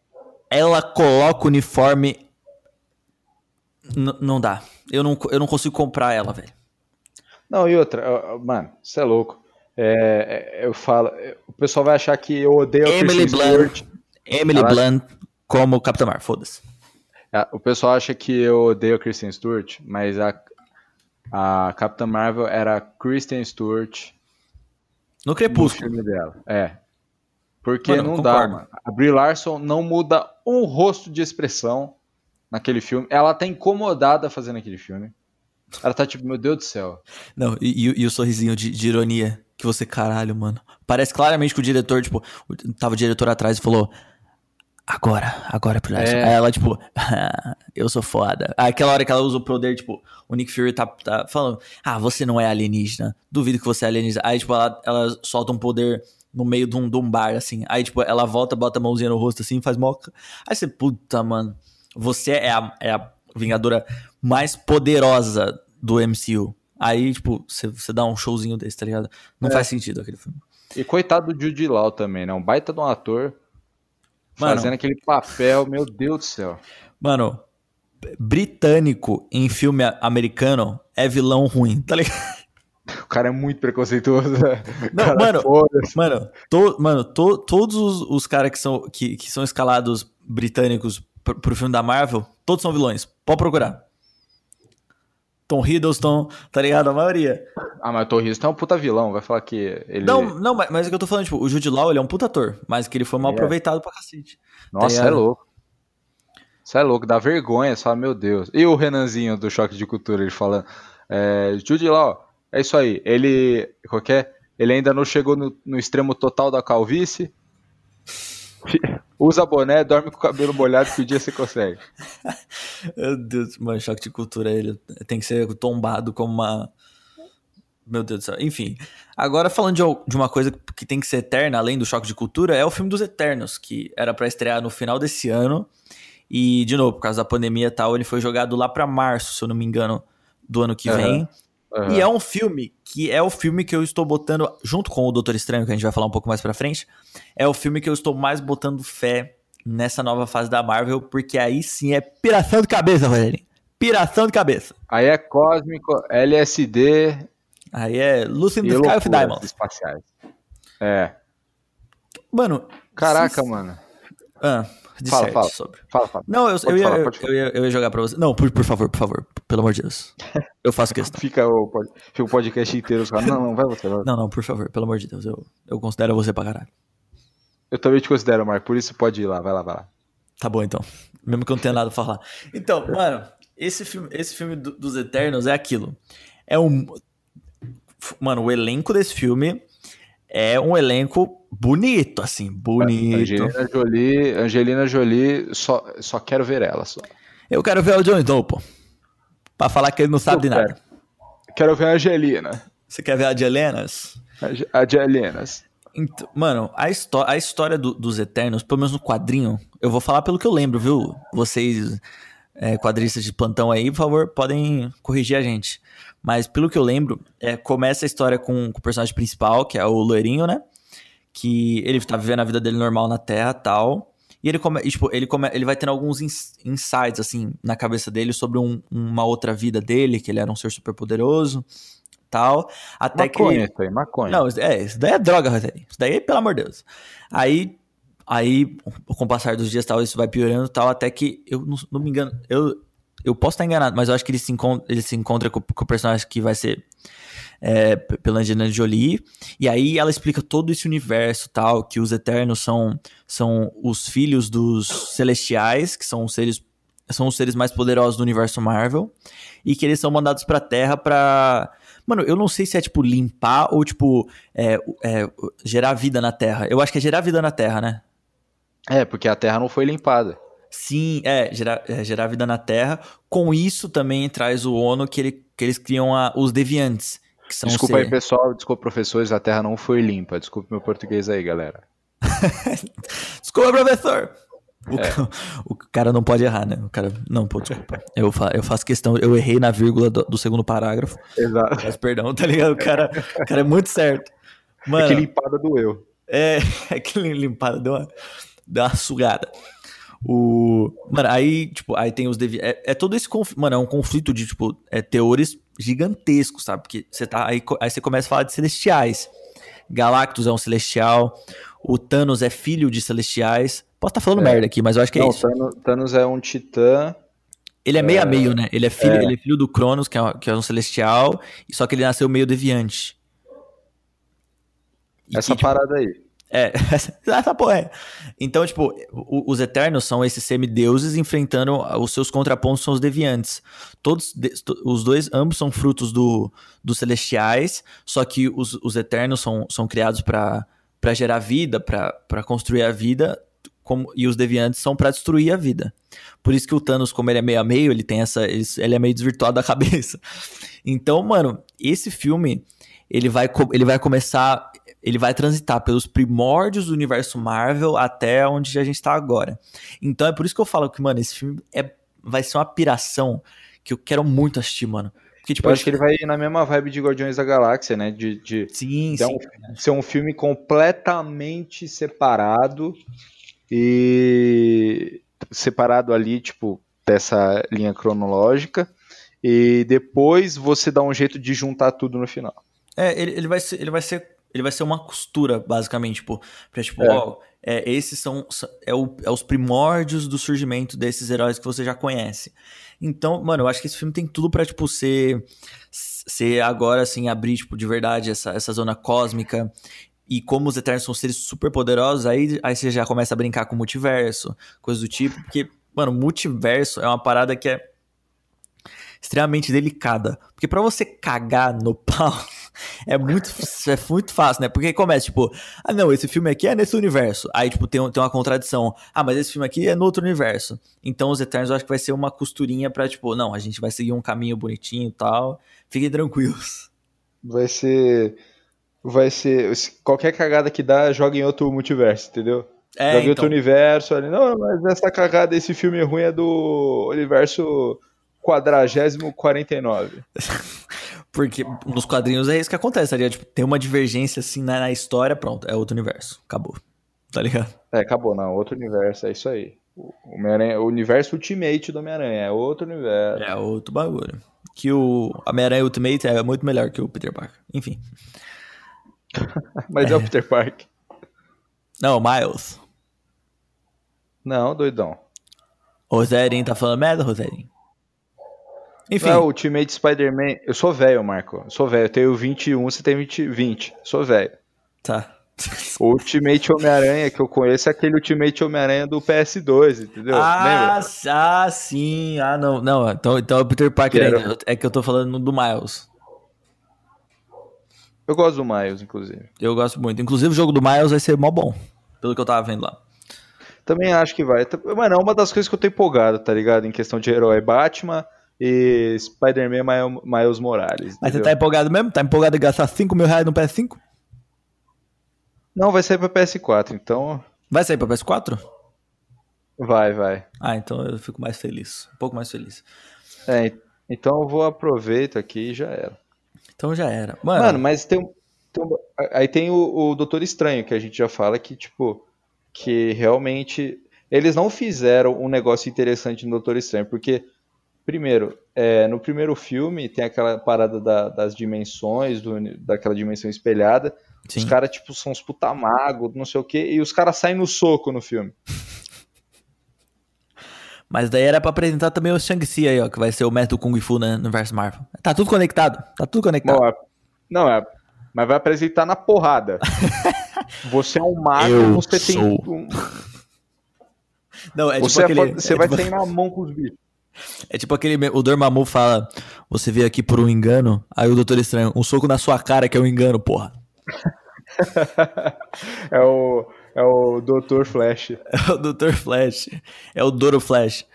Ela coloca o uniforme. N não dá. Eu não, eu não consigo comprar ela, velho. Não, e outra, mano, você é louco. É, é, eu falo, o pessoal vai achar que eu odeio Emily Blunt. Emily Ela... Blunt como Capitã Marvel, foda-se. É, o pessoal acha que eu odeio a Kristen Stewart, mas a, a Capitã Marvel era Kristen Stewart no Crepúsculo. No filme dela. É. Porque mano, não concordo. dá, mano. A Brie Larson não muda um rosto de expressão naquele filme. Ela tá incomodada fazendo aquele filme. Ela tá tipo, meu Deus do céu. Não, e, e, e o sorrisinho de, de ironia que você, caralho, mano. Parece claramente que o diretor, tipo, tava o diretor atrás e falou. Agora, agora é é. Aí ela, tipo, eu sou foda. Aí aquela hora que ela usa o poder, tipo, o Nick Fury tá, tá falando, ah, você não é alienígena, duvido que você é alienígena. Aí, tipo, ela, ela solta um poder no meio de um, de um bar, assim. Aí, tipo, ela volta, bota a mãozinha no rosto, assim, faz moca. Aí você, puta, mano, você é a, é a Vingadora mais poderosa do MCU. Aí, tipo, você, dá um showzinho desse, tá ligado? Não é. faz sentido aquele filme. E coitado do Jude Law também, né? Um baita de um ator mano, fazendo aquele papel, meu Deus do céu. Mano, britânico em filme americano é vilão ruim, tá ligado? O cara é muito preconceituoso. Né? Não, cara, mano, mano, to, mano to, todos os, os caras que são, que, que são escalados britânicos pro, pro filme da Marvel, todos são vilões. Pode procurar. Tom Hiddleston, tá ligado? A maioria. Ah, mas o Tom Hiddleston é um puta vilão, vai falar que ele... Não, não, mas, mas é que eu tô falando, tipo, o Jude Law, ele é um puta ator, mas que ele foi mal é. aproveitado pra cacete. Tá Nossa, tá é louco. Você é louco, dá vergonha, só meu Deus. E o Renanzinho do Choque de Cultura, ele falando, é, Jude Law, é isso aí. Ele. Qualquer. Ele ainda não chegou no, no extremo total da calvície. Usa boné, dorme com o cabelo molhado que o dia você consegue. Meu Deus, mano, choque de cultura ele tem que ser tombado como uma. Meu Deus do céu. Enfim, agora falando de, de uma coisa que tem que ser eterna, além do choque de cultura, é o filme dos Eternos, que era para estrear no final desse ano. E, de novo, por causa da pandemia e tal, ele foi jogado lá para março, se eu não me engano, do ano que uhum. vem. Uhum. E é um filme que é o filme que eu estou botando, junto com o Doutor Estranho, que a gente vai falar um pouco mais pra frente, é o filme que eu estou mais botando fé nessa nova fase da Marvel, porque aí sim é piração de cabeça, Rogério. Piração de cabeça. Aí é cósmico, LSD. Aí é Lucy in the Sky of Diamonds. espaciais. É. Mano. Caraca, mano. Ah, fala, fala. sobre. Fala, fala. Não, eu, eu, ia, falar, eu, eu, ia, eu, ia, jogar pra você. Não, por, por favor, por favor. Pelo amor de Deus. Eu faço questão. fica, o, fica o podcast inteiro. Não, não, vai você. Vai. Não, não, por favor, pelo amor de Deus. Eu, eu considero você pra caralho. Eu também te considero, Marco. Por isso pode ir lá. Vai lá, vai lá. Tá bom, então. Mesmo que eu não tenha nada pra falar. Então, mano, esse filme, esse filme do, dos Eternos é aquilo. É um. Mano, o elenco desse filme é um elenco bonito, assim, bonito. Angelina Jolie, Angelina Jolie, só, só quero ver ela. Só. Eu quero ver o John Snow, pô. Pra falar que ele não sabe de nada. Quero ver a Angelina. Você quer ver a Angelinas? A Angelinas. Então, mano, a, a história do, dos Eternos, pelo menos no quadrinho, eu vou falar pelo que eu lembro, viu? Vocês, é, quadristas de plantão aí, por favor, podem corrigir a gente. Mas pelo que eu lembro, é, começa a história com, com, o personagem principal, que é o Loirinho, né? Que ele tá vivendo a vida dele normal na Terra tal. E ele, come, tipo, ele, come, ele vai tendo alguns insights, assim, na cabeça dele sobre um, uma outra vida dele, que ele era um ser super poderoso tal. Até maconha, que. Isso aí, maconha. Não, é, isso daí é droga, Rogério. Isso daí, pelo amor de Deus. Aí, aí, com o passar dos dias, tal, isso vai piorando tal, até que, eu não, não me engano, eu, eu posso estar enganado, mas eu acho que ele se encontra, ele se encontra com, com o personagem que vai ser é, pela Angelina Jolie. E aí ela explica todo esse universo tal, que os Eternos são, são os filhos dos Celestiais, que são os seres são os seres mais poderosos do universo Marvel e que eles são mandados para Terra para Mano, eu não sei se é tipo limpar ou tipo é, é, gerar vida na Terra. Eu acho que é gerar vida na Terra, né? É, porque a Terra não foi limpada. Sim, é gerar, é, gerar vida na Terra. Com isso também traz o ONU que, ele, que eles criam a, os deviantes. São desculpa ser... aí, pessoal. Desculpa, professores. A Terra não foi limpa. Desculpa meu português aí, galera. desculpa, professor. O, é. cara, o, cara não pode errar, né? O cara. Não, pô, desculpa. Eu, fa, eu faço questão. Eu errei na vírgula do, do segundo parágrafo. Exato. Mas perdão, tá ligado? O cara, o cara é muito certo. Mano, é que limpada doeu. É, é que limpada deu uma, deu uma sugada. O... Mano, aí, tipo, aí tem os devi... é, é, todo esse conflito. Mano, é um conflito de, tipo, é, teores gigantescos, sabe? Porque você tá. Aí, aí você começa a falar de celestiais. Galactus é um celestial. O Thanos é filho de celestiais. Posso estar tá falando é. merda aqui, mas eu acho que é Não, é isso. Thanos, Thanos é um titã. Ele é meio é... a meio, né? Ele é filho, é. Ele é filho do Cronos, que é, que é um celestial, só que ele nasceu meio deviante. Essa tipo, parada aí. É, essa porra é. Então, tipo, os Eternos são esses semideuses enfrentando os seus contrapontos são os deviantes. Todos, os dois, ambos são frutos do, dos celestiais, só que os, os Eternos são, são criados para gerar vida, para construir a vida, como, e os deviantes são para destruir a vida. Por isso que o Thanos, como ele é meio a meio, ele tem essa. Ele, ele é meio desvirtuado da cabeça. Então, mano, esse filme ele vai, ele vai começar. Ele vai transitar pelos primórdios do universo Marvel até onde a gente tá agora. Então é por isso que eu falo que, mano, esse filme é, vai ser uma piração que eu quero muito assistir, mano. Porque, tipo, eu acho que ele vai na mesma vibe de Guardiões da Galáxia, né? De, de sim, sim. Um, ser um filme completamente separado e separado ali, tipo, dessa linha cronológica. E depois você dá um jeito de juntar tudo no final. É, ele, ele vai ser. Ele vai ser. Ele vai ser uma costura, basicamente, tipo, pra, tipo, é. ó, é, esses são é, o, é os primórdios do surgimento desses heróis que você já conhece. Então, mano, eu acho que esse filme tem tudo para tipo, ser, ser agora, assim, abrir, tipo, de verdade essa, essa zona cósmica. E como os Eternos são seres super poderosos, aí, aí você já começa a brincar com o multiverso, coisa do tipo. Porque, mano, multiverso é uma parada que é extremamente delicada. Porque para você cagar no pau é muito, é muito fácil, né? Porque começa, tipo, ah, não, esse filme aqui é nesse universo. Aí, tipo, tem, tem uma contradição. Ah, mas esse filme aqui é no outro universo. Então, os Eternos eu acho que vai ser uma costurinha pra, tipo, não, a gente vai seguir um caminho bonitinho e tal. Fiquem tranquilos. Vai ser. Vai ser. Qualquer cagada que dá, joga em outro multiverso, entendeu? É, joga então... em outro então. universo. Ali. Não, mas essa cagada, esse filme ruim é do universo quadragésimo 49. Porque nos quadrinhos é isso que acontece, tá ligado? Tipo, tem uma divergência assim na, na, história, pronto, é outro universo. Acabou. Tá ligado? É, acabou, não. Outro universo, é isso aí. O, o universo Ultimate do Homem-Aranha, é outro universo. É outro bagulho. Que o Homem-Aranha Ultimate é muito melhor que o Peter Parker. Enfim. Mas é. é o Peter Parker. Não, Miles. Não, doidão. Roserinho tá falando merda, Roserinho? Enfim. Não, Ultimate Spider-Man. Eu sou velho, Marco. Eu sou velho. Eu tenho 21, você tem 20. 20. Sou velho. Tá. O Ultimate Homem-Aranha que eu conheço é aquele Ultimate Homem-Aranha do PS2, entendeu? Ah, ah, sim. Ah, não. Não, então, então é o Peter Parker ainda. É que eu tô falando do Miles. Eu gosto do Miles, inclusive. Eu gosto muito. Inclusive, o jogo do Miles vai ser mó bom. Pelo que eu tava vendo lá. Também acho que vai. Mano, é uma das coisas que eu tô empolgado, tá ligado? Em questão de herói. Batman e Spider-Man Miles Morales. Mas entendeu? você tá empolgado mesmo? Tá empolgado em gastar 5 mil reais no PS5? Não, vai sair pra PS4, então. Vai sair pra PS4? Vai, vai. Ah, então eu fico mais feliz. Um pouco mais feliz. É, então eu vou aproveitar aqui e já era. Então já era. Mano, Mano mas tem, tem Aí tem o, o Doutor Estranho, que a gente já fala que, tipo, que realmente. Eles não fizeram um negócio interessante no Doutor Estranho, porque Primeiro, é, no primeiro filme tem aquela parada da, das dimensões, do, daquela dimensão espelhada. Sim. Os caras, tipo, são os puta mago, não sei o quê, e os caras saem no soco no filme. Mas daí era pra apresentar também o Shang-Chi aí, ó, que vai ser o mestre do Kung Fu né, no universo Marvel. Tá tudo conectado, tá tudo conectado. Não, é, não, é mas vai apresentar na porrada. você é um mago, Eu você sou. tem um... Não, é tipo você, aquele, é, você é vai tipo... sair na mão com os bichos. É tipo aquele. O Dormammu fala: Você veio aqui por um engano. Aí o Doutor Estranho, um soco na sua cara que é um engano, porra. é o. É o Doutor Flash. É o Doutor Flash. É o Doro Flash.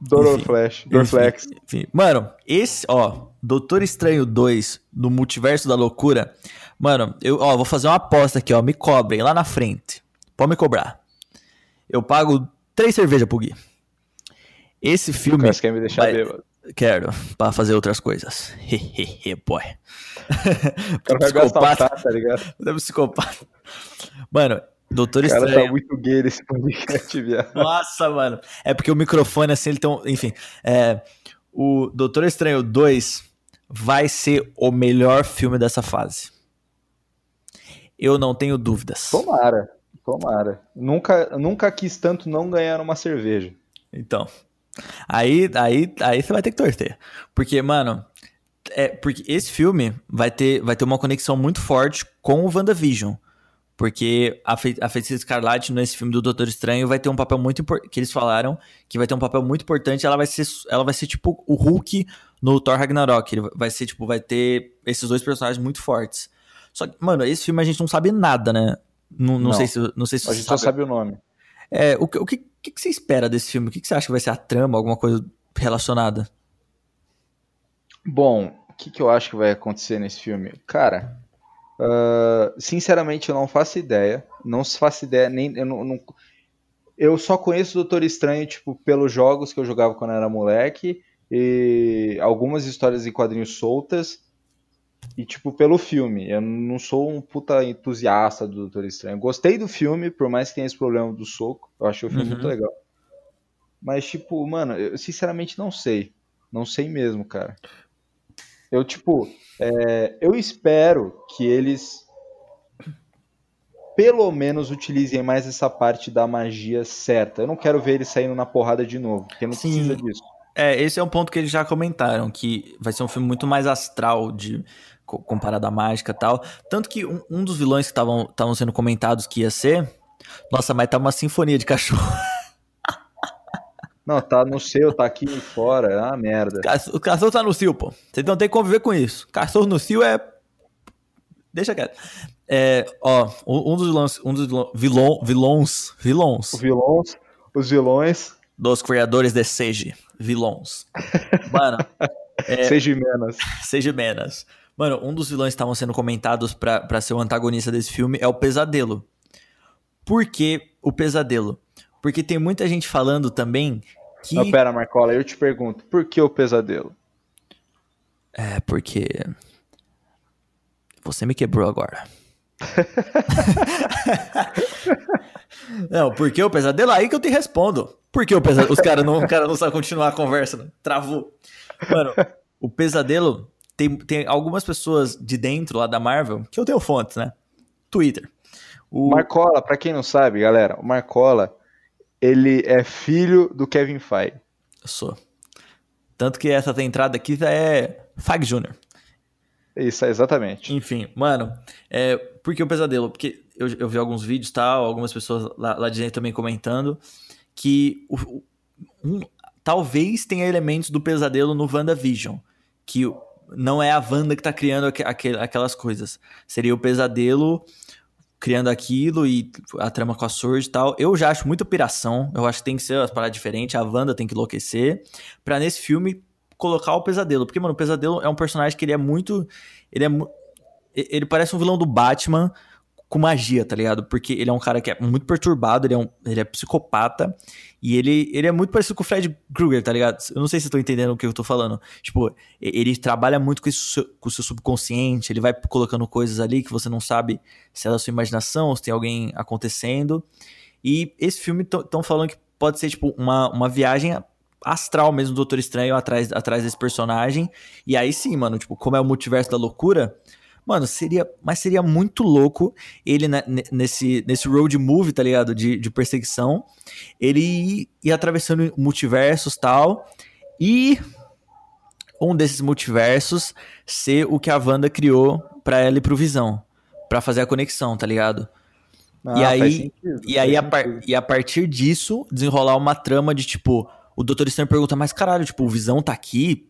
Doro enfim, Flash. Dorflex. Enfim, enfim. Mano, esse, ó, Doutor Estranho 2 no Multiverso da Loucura. Mano, eu, ó, vou fazer uma aposta aqui, ó. Me cobrem lá na frente. Pode me cobrar. Eu pago três cervejas pro Gui. Esse filme. Você quer me deixar vai... bêbado? Quero, pra fazer outras coisas. Hehehe, boy. O cara vai gastar tá ligado? É psicopata. Mano, Doutor Estranho. O cara tá muito gay nesse podcast, viado. Nossa, mano. É porque o microfone, assim, ele tem um... Enfim, é... O Doutor Estranho 2 vai ser o melhor filme dessa fase. Eu não tenho dúvidas. Tomara, tomara. Nunca, nunca quis tanto não ganhar uma cerveja. Então, Aí, aí, aí você vai ter que torcer. Porque, mano, é, porque esse filme vai ter, vai ter uma conexão muito forte com o WandaVision. Porque a, Fe a Feiticeira Escarlate, nesse filme do Doutor Estranho, vai ter um papel muito importante. Que eles falaram que vai ter um papel muito importante. Ela vai ser, ela vai ser tipo o Hulk no Thor Ragnarok. Ele vai ser, tipo, vai ter esses dois personagens muito fortes. Só que, mano, esse filme a gente não sabe nada, né? Não, não, não. sei se, não sei se A gente sabe. só sabe o nome. É, o, o que, que, que você espera desse filme? O que, você acha que vai ser a trama, alguma coisa relacionada? Bom, que, que eu acho que vai acontecer nesse filme? Cara, uh, sinceramente eu não faço ideia. Não faço ideia, nem. Eu, não, não, eu só conheço o Doutor Estranho, tipo, pelos jogos que eu jogava quando eu era moleque. E algumas histórias em quadrinhos soltas. E, tipo, pelo filme. Eu não sou um puta entusiasta do Doutor Estranho. Gostei do filme, por mais que tenha esse problema do soco. Eu achei o filme uhum. muito legal. Mas, tipo, mano, eu sinceramente não sei. Não sei mesmo, cara. Eu, tipo, é, eu espero que eles pelo menos utilizem mais essa parte da magia certa. Eu não quero ver eles saindo na porrada de novo, porque não Sim. precisa disso. É, esse é um ponto que eles já comentaram, que vai ser um filme muito mais astral de comparado à mágica e tal. Tanto que um, um dos vilões que estavam sendo comentados que ia ser. Nossa, mas tá uma sinfonia de cachorro. Não, tá no seu, tá aqui fora. É uma merda. O cachorro tá no cio, pô. Você não tem que conviver com isso. Cachorro no cio é. Deixa quieto. É, ó, um dos vilões. Um dos vilões. Vilões. Vilões. Os vilões. Os vilões. Dos criadores de Sage. Vilões. Mano. É, Sage Menas. Sage Menas. Mano, um dos vilões que estavam sendo comentados para ser o antagonista desse filme é o Pesadelo. Por que o Pesadelo? Porque tem muita gente falando também que. Não, pera, Marcola, eu te pergunto, por que o Pesadelo? É, porque. Você me quebrou agora. não, por que o pesadelo? Aí que eu te respondo. Por que o pesadelo? Os caras não, cara não sabem continuar a conversa, né? travou. Mano, o pesadelo tem, tem algumas pessoas de dentro lá da Marvel, que eu tenho fontes, né? Twitter. O... Marcola, pra quem não sabe, galera, o Marcola, ele é filho do Kevin Feige. Eu sou. Tanto que essa entrada aqui já é Feige Jr. Isso, exatamente. Enfim, mano, é, por que o pesadelo? Porque eu, eu vi alguns vídeos tal, algumas pessoas lá, lá de dentro também comentando que o, um, talvez tenha elementos do pesadelo no WandaVision. Que não é a Wanda que tá criando aqu aquelas coisas. Seria o pesadelo criando aquilo e a trama com a Sword e tal. Eu já acho muita piração. Eu acho que tem que ser as paradas diferentes. A Wanda tem que enlouquecer. Pra nesse filme colocar o pesadelo. Porque, mano, o pesadelo é um personagem que ele é muito. Ele é. Ele parece um vilão do Batman com magia, tá ligado? Porque ele é um cara que é muito perturbado, ele é, um, ele é psicopata, e ele, ele é muito parecido com o Fred Krueger, tá ligado? Eu não sei se eu tô entendendo o que eu tô falando. Tipo, ele trabalha muito com, isso, com o seu subconsciente, ele vai colocando coisas ali que você não sabe se é da sua imaginação, ou se tem alguém acontecendo. E esse filme estão falando que pode ser, tipo, uma, uma viagem astral mesmo do Doutor Estranho atrás, atrás desse personagem. E aí sim, mano, tipo, como é o multiverso da loucura, Mano, seria. Mas seria muito louco ele né, nesse, nesse road movie, tá ligado? De, de perseguição. Ele ir, ir atravessando multiversos e tal. E um desses multiversos ser o que a Wanda criou para ela e pro Visão. para fazer a conexão, tá ligado? Ah, e aí, sentido, e, aí a par, e a partir disso, desenrolar uma trama de tipo. O Doutor Estranho pergunta, mas caralho, tipo, o Visão tá aqui,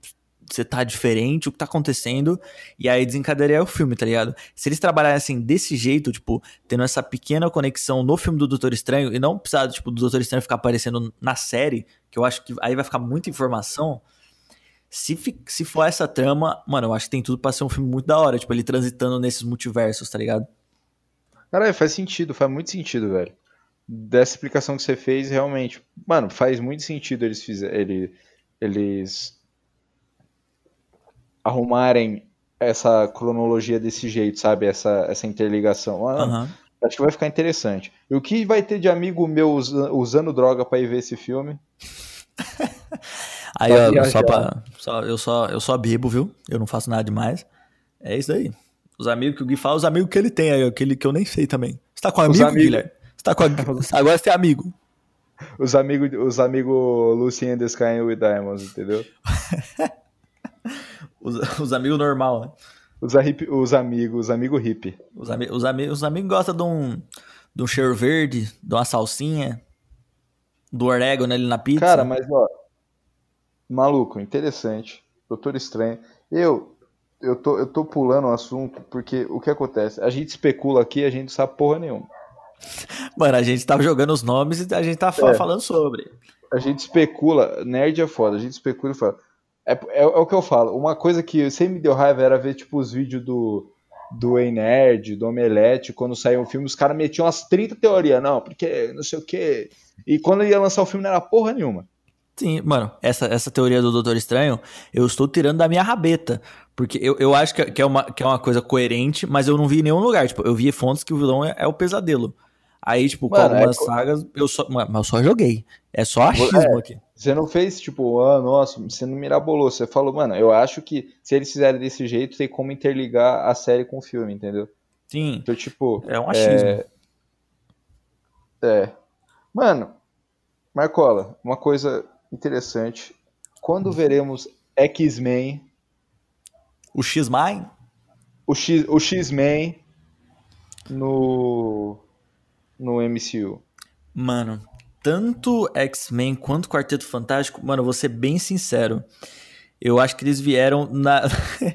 você tá diferente, o que tá acontecendo, e aí desencadearia o filme, tá ligado? Se eles trabalhassem desse jeito, tipo, tendo essa pequena conexão no filme do Doutor Estranho, e não precisar, tipo, do Doutor Estranho ficar aparecendo na série, que eu acho que aí vai ficar muita informação. Se, se for essa trama, mano, eu acho que tem tudo pra ser um filme muito da hora, tipo, ele transitando nesses multiversos, tá ligado? Cara, faz sentido, faz muito sentido, velho. Dessa explicação que você fez, realmente, mano, faz muito sentido eles fizerem. Ele, eles arrumarem essa cronologia desse jeito, sabe? Essa, essa interligação. Ah, uhum. Acho que vai ficar interessante. E o que vai ter de amigo meu usando droga para ir ver esse filme? aí, ó, só pra, só, eu, só, eu só bebo, viu? Eu não faço nada demais. É isso aí. Os amigos que o Gui fala, os amigos que ele tem aí, aquele que eu nem sei também. Você tá com amigo, amigos... Guilherme? Você tá com Agora você é amigo. Os amigos os amigo Lucy and the Sky with Diamonds, entendeu? Os, os amigos normal, né? Os, hip, os amigos, os amigos hippie. Os, ami, os, ami, os amigos gostam de um, de um cheiro verde, de uma salsinha, do orégano ali na pizza. Cara, mas ó, maluco, interessante. Doutor Estranho. Eu, eu tô, eu tô pulando o assunto porque o que acontece? A gente especula aqui, a gente não sabe porra nenhuma. Mano, a gente tava jogando os nomes e a gente tá é. falando sobre. A gente especula, nerd é foda, a gente especula e fala É, é, é, o que eu falo. Uma coisa que sempre me deu raiva era ver, tipo, os vídeos do, do Ei Nerd, do Omelete, quando saiu um filme, os caras metiam umas 30 teorias, não, porque não sei o quê. E quando ia lançar o filme não era porra nenhuma. Sim, mano, essa, essa teoria do Doutor Estranho, eu estou tirando da minha rabeta. Porque eu, eu acho que, que, é uma, que é uma coisa coerente, mas eu não vi em nenhum lugar. Tipo, eu vi fontes que o vilão é, é o pesadelo. Aí, tipo, com Mano, algumas é... sagas, eu só, mas eu só joguei. É só achismo é, aqui. Você não fez, tipo, ah, nossa, você não mirabolou. Você falou, mano, eu acho que se eles fizerem desse jeito, tem como interligar a série com o filme, entendeu? Sim. Então, tipo. É um achismo. É. é. Mano, Marcola, uma coisa interessante. Quando veremos X-Men? O X-Men? O X-Men no no MCU? Mano, tanto X-Men quanto Quarteto Fantástico, mano, vou ser bem sincero. Eu acho que eles vieram na.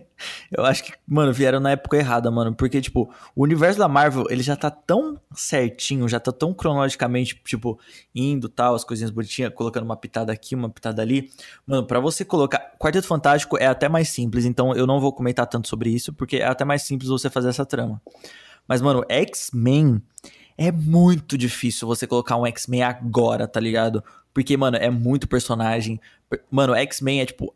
eu acho que, mano, vieram na época errada, mano. Porque, tipo, o universo da Marvel, ele já tá tão certinho, já tá tão cronologicamente, tipo, indo tal, as coisinhas bonitinhas, colocando uma pitada aqui, uma pitada ali. Mano, para você colocar. Quarteto Fantástico é até mais simples, então eu não vou comentar tanto sobre isso, porque é até mais simples você fazer essa trama. Mas, mano, X-Men é muito difícil você colocar um X-Men agora, tá ligado? Porque, mano, é muito personagem. Mano, X-Men é tipo.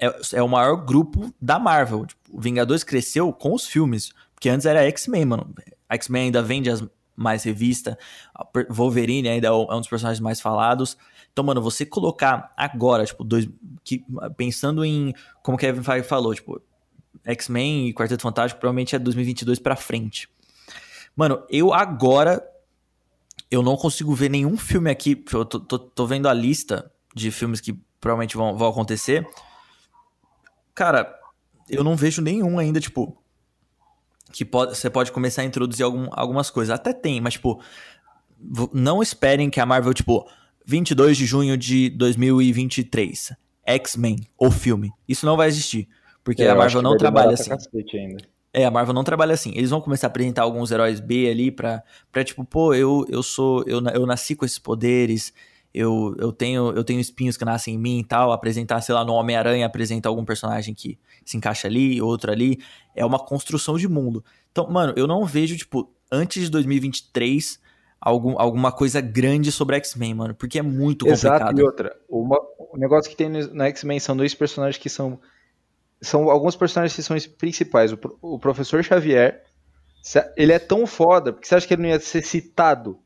É, é, o maior grupo da Marvel. Tipo, o Vingadores cresceu com os filmes. Porque antes era X-Men, mano. X-Men ainda vende as mais revista. Wolverine ainda é, é um dos personagens mais falados. Então, mano, você colocar agora, tipo, dois, que, pensando em como Kevin Feige falou, tipo, X-Men e Quarteto Fantástico provavelmente é 2022 para frente. Mano, eu agora. Eu não consigo ver nenhum filme aqui. Eu tô, tô, tô vendo a lista de filmes que provavelmente vão, vão acontecer. Cara, eu não vejo nenhum ainda, tipo. Que pode, você pode começar a introduzir algum, algumas coisas. Até tem, mas, tipo. Não esperem que a Marvel, tipo. 22 de junho de 2023. X-Men, o filme. Isso não vai existir. Porque é, a Marvel não trabalha assim. Ainda. É, a Marvel não trabalha assim. Eles vão começar a apresentar alguns heróis B ali pra, pra tipo, pô, eu, eu sou. Eu, eu nasci com esses poderes, eu, eu, tenho, eu tenho espinhos que nascem em mim e tal. Apresentar, sei lá, no Homem-Aranha, apresentar algum personagem que se encaixa ali, outro ali. É uma construção de mundo. Então, mano, eu não vejo, tipo, antes de 2023, algum, alguma coisa grande sobre X-Men, mano, porque é muito complicado. Exato, e outra. Uma, o negócio que tem no X-Men são dois personagens que são são alguns personagens que são os principais. O, o professor Xavier, ele é tão foda, porque você acha que ele não ia ser citado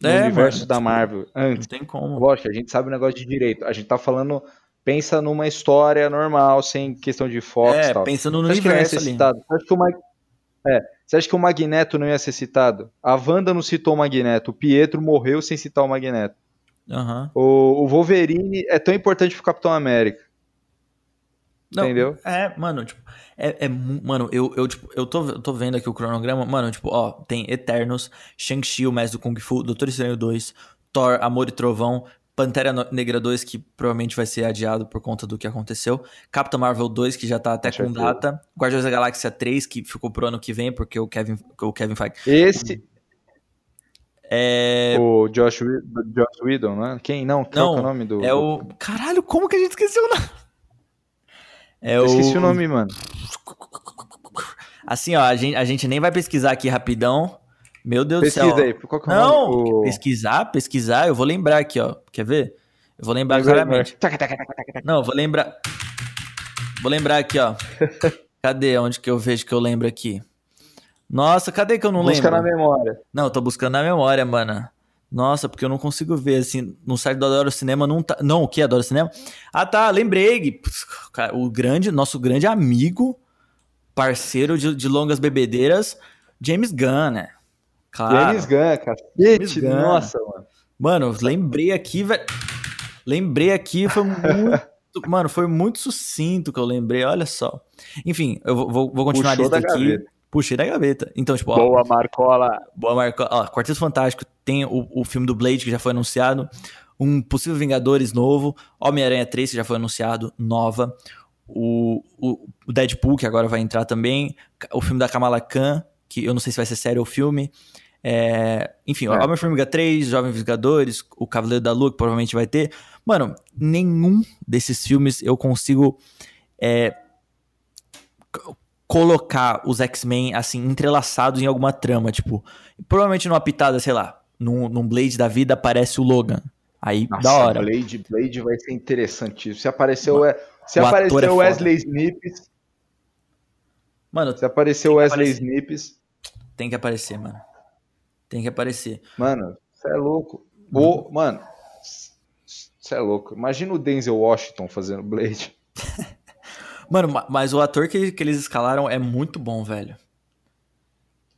no é, universo mano, da Marvel antes? Não tem como. Lógico, a gente sabe o negócio de direito. A gente tá falando, pensa numa história normal, sem questão de foco é, e tal. pensando no você universo ali. Citado? Você acha que o Mag... É, você acha que o Magneto não ia ser citado? A Wanda não citou o Magneto, o Pietro morreu sem citar o Magneto. Uhum. O, o Wolverine é tão importante pro Capitão América. Não, Entendeu? É, mano, tipo, é, é mano, eu, eu, tipo, eu tô, eu tô vendo aqui o cronograma, mano, tipo, ó, tem Eternos, Shang-Chi, o Mestre do Kung Fu, Doutor Estranho 2, Thor, Amor e Trovão, Pantera Negra 2, que provavelmente vai ser adiado por conta do que aconteceu, Capitão Marvel 2, que já tá até com, com data, Guardiões da Galáxia 3, que ficou pro ano que vem, porque o Kevin, o Kevin Feige... Esse... É... O Josh, Josh Whedon, né? Quem? Não, qual não, é o nome do... É o... Caralho, como que a gente esqueceu o nome? É Eu esqueci o... o nome, mano. Assim, ó, a gente, a gente nem vai pesquisar aqui rapidão. Meu Deus Pesquisa do céu. aí, qual que é o Não, nome? pesquisar, pesquisar, eu vou lembrar aqui, ó. Quer ver? Eu vou lembrar claramente. Não, eu vou lembrar. Vou lembrar aqui, ó. Cadê? Onde que eu vejo que eu lembro aqui? Nossa, cadê que eu não Busca lembro? Busca na memória. Não, eu tô buscando na memória, mano. Nossa, porque eu não consigo ver, assim, no site do Adoro Cinema não tá... Não, o que? Adoro Cinema? Ah, tá, lembrei. O grande, nosso grande amigo, parceiro de, de longas bebedeiras, James Gunn, né? Claro. James Gunn, cacete, James Gunn. nossa, mano. Mano, lembrei aqui, velho. Lembrei aqui, foi muito... mano, foi muito sucinto que eu lembrei, olha só. Enfim, eu vou, vou continuar Puxou lista aqui. Gaveta. Puxei da gaveta. Então, tipo, Boa, ó, Marcola. Boa, Marcola. Ó, Quarteto Fantástico tem o, o filme do Blade, que já foi anunciado. Um possível Vingadores novo. Homem-Aranha 3, que já foi anunciado, nova. O, o, o, Deadpool, que agora vai entrar também. O filme da Kamala Khan, que eu não sei se vai ser sério ou filme. É, enfim, é. Homem-Formiga 3, Jovens Vingadores, o Cavaleiro da Lua, que provavelmente vai ter. Mano, nenhum desses filmes eu consigo é, colocar os X-Men, assim, entrelaçados em alguma trama. Tipo, provavelmente numa pitada, sei lá, num, num Blade da vida aparece o Logan. Aí, Nossa, da hora. Blade, Blade vai ser interessante. Se apareceu, Mano, se o ator apareceu é. Wesley Snipes, Mano, se apareceu Tem que Wesley aparecer. Snipes, tem que aparecer, mano. Tem que aparecer. mano, você é louco. O, mano, você é louco. Imagina o Denzel Washington fazendo Blade. Mano, ma- mas o ator que, que eles escalaram é muito bom, velho.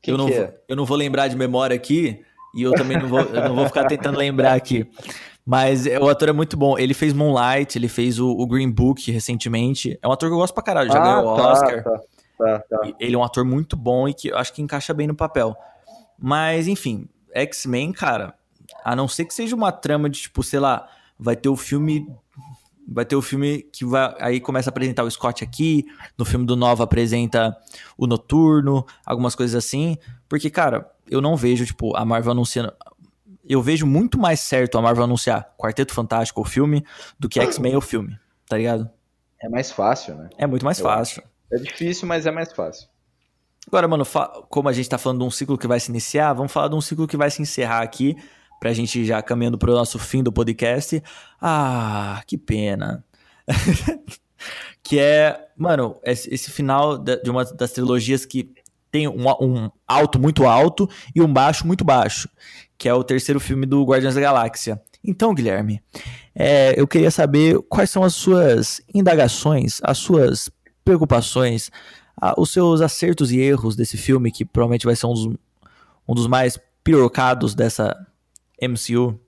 Que eu, não que vou, é? eu não vou lembrar de memória aqui, e eu também não vou, eu não vou ficar tentando lembrar aqui. Mas é, o ator é muito bom. Ele fez Moonlight, ele fez o, o Green Book recentemente. É um ator que eu gosto pra caralho, já ganhou o tá, Oscar. Tá, tá, tá. Ele é um ator muito bom e que eu acho que encaixa bem no papel. Mas, enfim, X-Men, cara, a não ser que seja uma trama de, tipo, sei lá, vai ter o filme. Vai ter o filme que vai. Aí começa a apresentar o Scott aqui. No filme do Nova apresenta o Noturno, algumas coisas assim. Porque, cara, eu não vejo, tipo, a Marvel anunciando. Eu vejo muito mais certo a Marvel anunciar Quarteto Fantástico o filme do que X-Men o filme, tá ligado? É mais fácil, né? É muito mais Eu fácil. É difícil, mas é mais fácil. Agora, mano, como a gente tá falando de um ciclo que vai se iniciar, vamos falar de um ciclo que vai se encerrar aqui, pra gente já caminhando pro nosso fim do podcast. Ah, que pena. que é, mano, esse, final de uma das trilogias que tem um, um alto muito alto e um baixo muito baixo, que é o terceiro filme do Guardiões da Galáxia. Então, Guilherme, é, eu queria saber quais são as suas indagações, as suas preocupações, ah, os seus acertos e erros desse filme, que provavelmente vai ser um dos, um dos mais pirocados dessa MCU.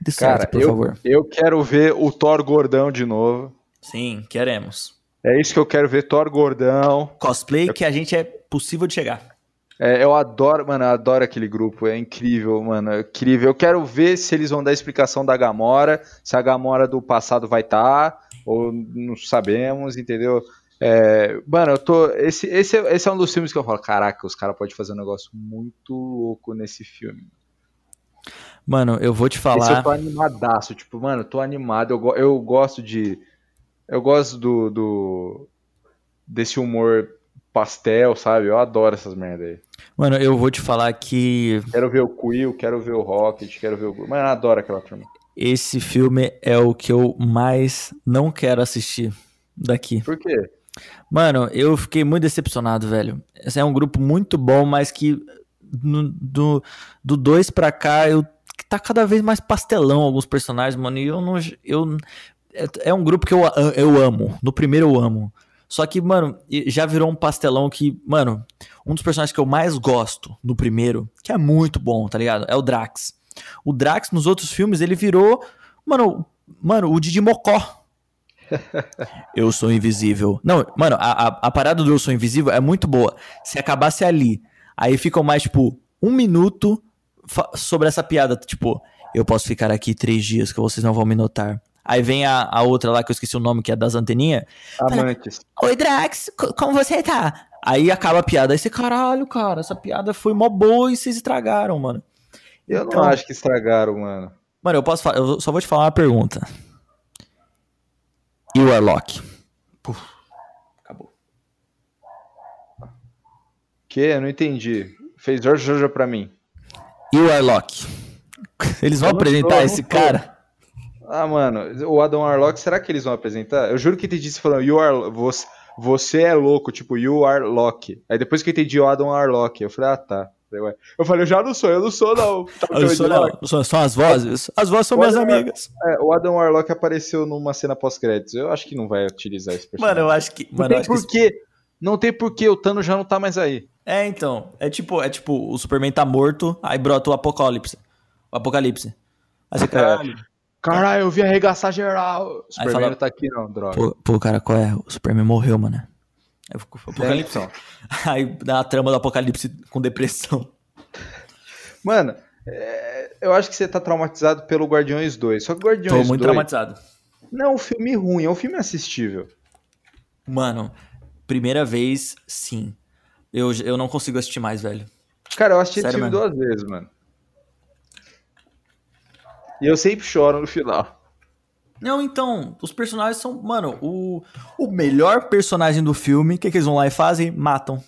De certo, Cara, por eu, favor. eu quero ver o Thor gordão de novo. Sim, queremos. É isso que eu quero ver, Thor gordão. Cosplay que a gente é possível de chegar. É, eu adoro, mano, eu adoro aquele grupo, é incrível, mano, é incrível. Eu quero ver se eles vão dar a explicação da Gamora, se a Gamora do passado vai estar, ou não sabemos, entendeu? É, mano, eu tô. Esse, esse, é- esse é um dos filmes que eu falo, caraca, os caras podem fazer um negócio muito louco nesse filme. Mano, eu vou te Esse eu falar. tô animadaço, tipo, mano, eu tô animado, eu, eu gosto de. Eu gosto do, do. desse humor pastel, sabe? Eu adoro essas merda aí. Mano, eu vou te falar que Quero ver o Quill, quero ver o Rocket, quero ver o. Mano, eu adoro aquela turma. esse filme é o que eu mais não quero assistir daqui. Por quê? Mano, eu fiquei muito decepcionado, velho. Esse é um grupo muito bom, mas que do 2 pra cá eu tá cada vez mais pastelão alguns personagens, mano. E eu não. Eu, é, é um grupo que eu, eu amo. No primeiro eu amo. Só que, mano, já virou um pastelão que, mano, um dos personagens que eu mais gosto no primeiro, que é muito bom, tá ligado? É o Drax. O Drax nos outros filmes, ele virou, mano, mano, o Didi Mocó. Eu sou invisível. Não, mano, a, a, a parada do Eu sou invisível é muito boa. Se acabasse ali, aí ficam mais, tipo, um minuto sobre essa piada. Tipo, eu posso ficar aqui três dias que vocês não vão me notar. Aí vem a, a outra lá que eu esqueci o nome, que é das anteninhas. Amantes. Oi, Drax, co- como você tá? Aí acaba a piada. Aí você, caralho, cara, essa piada foi mó boa e vocês estragaram, mano. Eu Então- não acho que estragaram, mano. Mano, eu posso eu só vou te falar uma pergunta. E o Warlock? Puf, acabou. Que? Eu não entendi. Fez Jorge Jojo pra mim. E o Warlock? Eles vão apresentar tô, esse tô. cara? Ah, mano, o Adam Warlock, será que eles vão apresentar? Eu juro que entendi você falando, you are, você, você é louco, tipo, you are Loki. Aí depois que eu entendi o Adam Warlock, eu falei, ah, tá. Eu falei, eu já não sou, eu não sou, não. Tá Eu sou, não, são, são as vozes. As vozes são minhas Olha, amigas. É, o Adam Warlock apareceu numa cena pós-créditos. Eu acho que não vai utilizar esse personagem. Mano, eu acho que. Não Mano, tem acho que esse- porquê. Não tem porquê, o Thanos já não tá mais aí. É, então. É tipo, é tipo, o Superman tá morto, aí brota o apocalipse. O apocalipse. Aí você, caralho. Caralho, eu vi arregaçar geral. O Superman fala- tá aqui, não, droga. Pô, pô, cara, qual é? O Superman morreu, mano. Aí ficou o apocalipse. É, então. Aí dá a trama do apocalipse com depressão. Mano, é, eu acho que você tá traumatizado pelo Guardiões 2. Só que Guardiões Tô muito 2 traumatizado. não é um filme ruim, é um filme assistível. Mano, primeira vez, sim. Eu, eu não consigo assistir mais, velho. Cara, eu assisti esse Sério filme mesmo? duas vezes, mano. E eu sempre choro no final. Não, então, os personagens são. Mano, o, o melhor personagem do filme, o que, que eles vão lá e fazem? Matam.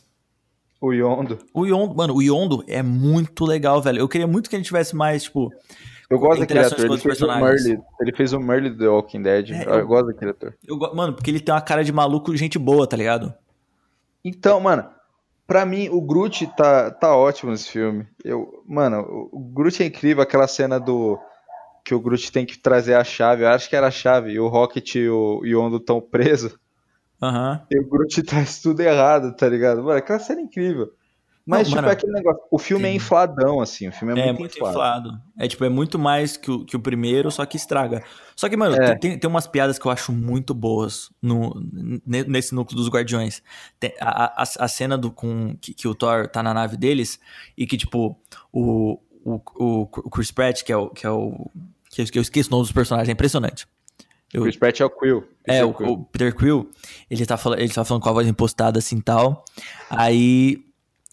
O Yondo. O Yondo, mano, o Yondo é muito legal, velho. Eu queria muito que ele tivesse mais, tipo. Eu gosto daquele ator, ele fez, o. Merle, ele fez o Merle do The Walking Dead. É, eu... eu- gosto daquele ator. Eu, mano, porque ele tem uma cara de maluco, gente boa, tá ligado? Então, mano, pra mim, o Groot tá, tá ótimo nesse filme. Eu, mano, o- Groot é incrível, aquela cena do. Que o Groot tem que trazer a chave, eu acho que era a chave, e o Rocket e o Yondo estão presos. Aham. E o Groot traz tudo errado, tá ligado? Mano, aquela cena é incrível. Mas, Não, tipo, mano, é aquele negócio. O filme é tem- infladão, assim. O filme é, É, muito, muito inflado. inflado. É tipo, é muito mais que o, que o primeiro, só que estraga. Só que, mano, É. tem, tem umas piadas que eu acho muito boas no, ne- nesse núcleo dos Guardiões. Tem a, a, a cena do, com, que, que o Thor tá na nave deles e que, tipo, o, o, o, Chris Pratt, que é o. Que é o que eu, que eu esqueço o nome dos personagens, é impressionante. O Chris Pratt é o Quill. Esse É, o, Quill. o Peter Quill, ele tá, falando, ele tá falando com a voz impostada assim tal. Aí.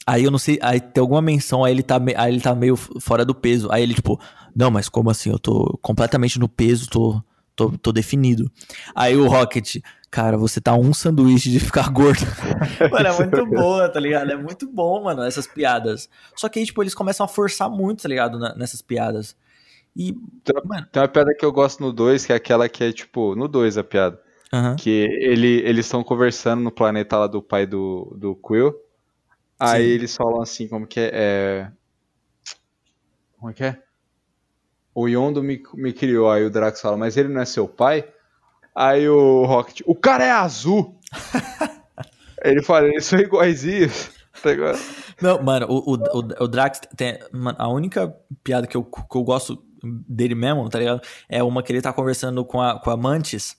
Aí eu não sei. Aí tem alguma menção, aí ele tá, me- aí ele tá meio fora do peso. Aí ele, tipo, não, mas como assim? Eu tô completamente no peso, tô, tô, tô definido. Aí o Rocket, cara, você tá um sanduíche de ficar gordo. mano, é muito boa, tá ligado? É muito bom, mano, essas piadas. Só que aí, tipo, eles começam a forçar muito, tá ligado? na- nessas piadas. E. Tem- Mano. Tem uma piada que eu gosto no 2, que é aquela que é, tipo, no 2 a piada. Que ele, eles estão conversando no planeta lá do pai do, do Quill. Aí Sim. eles falam assim, como que é? é... Como é que é? O Yondo me, me criou, aí o Drax fala, mas ele não é seu pai? Aí o Rocket, o cara é azul! ele fala, eles são iguaizinhos. Tá? Não, mano, o, o, o, o Drax tem. mano, a única piada que eu, que eu gosto dele mesmo, tá ligado? É uma que ele tá conversando com a, com a Mantis.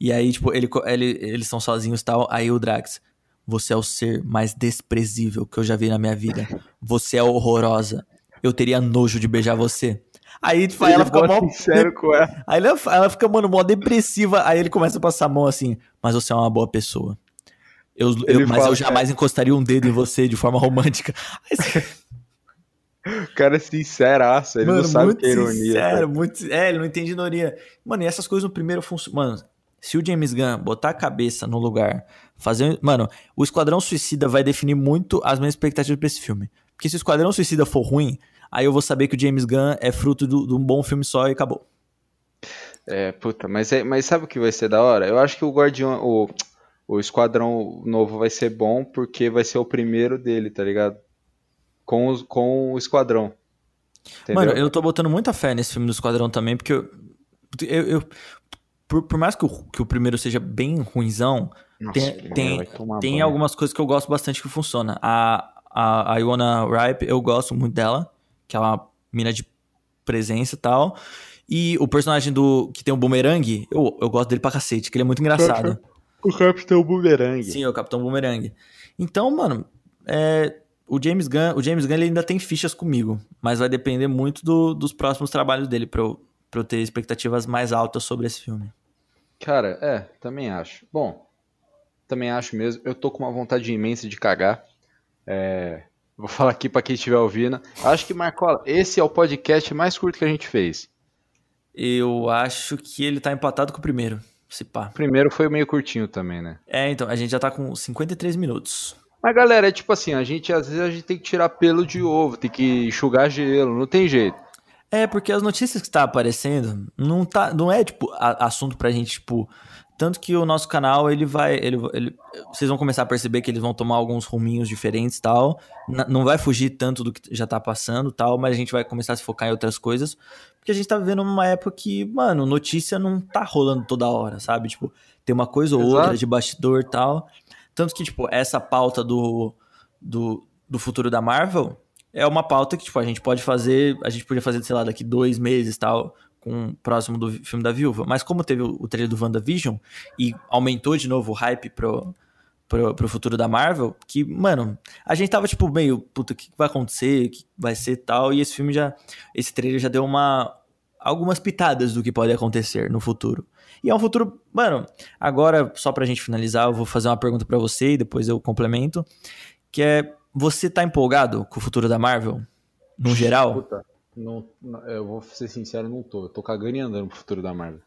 E aí, tipo, ele, ele, eles estão sozinhos e tal. Aí o Drax, você é o ser mais desprezível que eu já vi na minha vida. Você é horrorosa. Eu teria nojo de beijar você. Aí, tipo, ela fica mó. sincero com ela. Aí ela, ela fica, mano, mó depressiva. Aí ele começa a passar a mão assim, mas você é uma boa pessoa. Eu, eu- mas fala, eu jamais encostaria um dedo em você de forma romântica. Aí O cara é sinceraço, ele não sabe que é ironia. sincero, cara. muito, é, ele não entende ironia. Mano, e essas coisas no primeiro funcionam. Mano, se o James Gunn botar a cabeça no lugar, fazer. Mano, o Esquadrão Suicida vai definir muito as minhas expectativas pra esse filme. Porque se o Esquadrão Suicida for ruim, aí eu vou saber que o James Gunn é fruto de um bom filme só e acabou. É, puta, mas, é- mas sabe o que vai ser da hora? Eu acho que o Guardião, o, o Esquadrão Novo vai ser bom porque vai ser o primeiro dele, tá ligado? Com, os, com o Esquadrão. Entendeu? Mano, eu tô botando muita fé nesse filme do Esquadrão também, porque eu. eu, eu- por, por mais que o, que o primeiro seja bem ruinzão, Nossa, tem- tem- tem algumas coisas que eu gosto bastante que funciona. A, a, a Iona Ripe, eu gosto muito dela, que é uma mina de presença e tal. E o personagem do que tem o Boomerang, eu, eu gosto dele pra cacete, que ele é muito engraçado. O Capitão Boomerang. Sim, é o Capitão Boomerang. Então, mano, é, o James Gunn, o James Gunn ele ainda tem fichas comigo, mas vai depender muito do- dos próximos trabalhos dele pra eu, pra eu ter expectativas mais altas sobre esse filme. Cara, é, também acho. Bom, também acho mesmo. Eu tô com uma vontade imensa de cagar. É, vou falar aqui pra quem estiver ouvindo. Acho que, Marcola, esse é o podcast mais curto que a gente fez. Eu acho que ele tá empatado com o primeiro, se pá. O primeiro foi meio curtinho também, né? É, então, a gente já tá com 53 minutos. Mas galera, é tipo assim, a gente às vezes a gente tem que tirar pelo de ovo, tem que enxugar gelo, não tem jeito. É, porque as notícias que tá aparecendo não tá, não é tipo a- assunto pra gente, tipo, tanto que o nosso canal ele vai, ele, ele- vocês vão começar a perceber que eles vão tomar alguns ruminhos diferentes, tal. N- não vai fugir tanto do que já tá passando, tal, mas a gente vai começar a se focar em outras coisas, porque a gente tá vivendo uma época que, mano, notícia não tá rolando toda hora, sabe? Tipo, tem uma coisa ou Exato. outra de bastidor, tal. Tanto que, tipo, essa pauta do, do, do futuro da Marvel é uma pauta que, tipo, a gente pode fazer, a gente podia fazer, sei lá, daqui dois meses tal, com próximo do filme da Viúva. Mas como teve o, trailer do WandaVision e aumentou de novo o hype pro, pro, pro futuro da Marvel, que, mano, a gente tava, tipo, meio, puta, o que vai acontecer, o que vai ser tal, e esse filme já, esse trailer já deu uma, algumas pitadas do que pode acontecer no futuro. E é um futuro, mano, agora, só pra gente finalizar, eu vou fazer uma pergunta pra você e depois eu complemento, que é, você tá empolgado com o futuro da Marvel? No geral? Puta, não, eu vou ser sincero, não tô. Eu tô cagando e andando pro futuro da Marvel.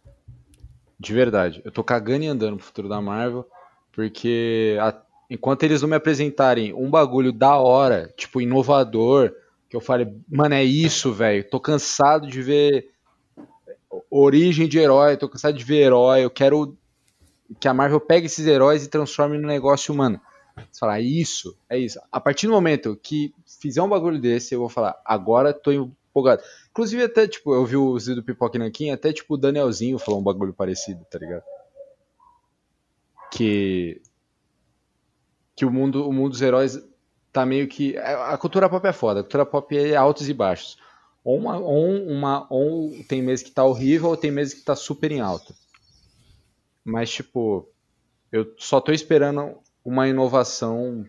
De verdade. Eu tô cagando e andando pro futuro da Marvel, porque a, enquanto eles não me apresentarem um bagulho da hora, tipo, inovador, que eu fale, mano, é isso, velho. Tô cansado de ver origem de herói, tô cansado de ver herói, eu quero que a Marvel pegue esses heróis e transforme no negócio humano. Você fala, isso, é isso. A partir do momento que fizer um bagulho desse, eu vou falar, agora tô empolgado. Inclusive, até, tipo, eu vi o Zido Pipoca Nanquim, até, tipo, o Danielzinho falou um bagulho parecido, tá ligado? Que. Que o mundo, o mundo dos heróis tá meio que. A cultura pop é foda, a cultura pop é altos e baixos. Ou, uma, ou, uma, ou tem meses que tá horrível, ou tem meses que tá super em alta. Mas, tipo, eu só tô esperando uma inovação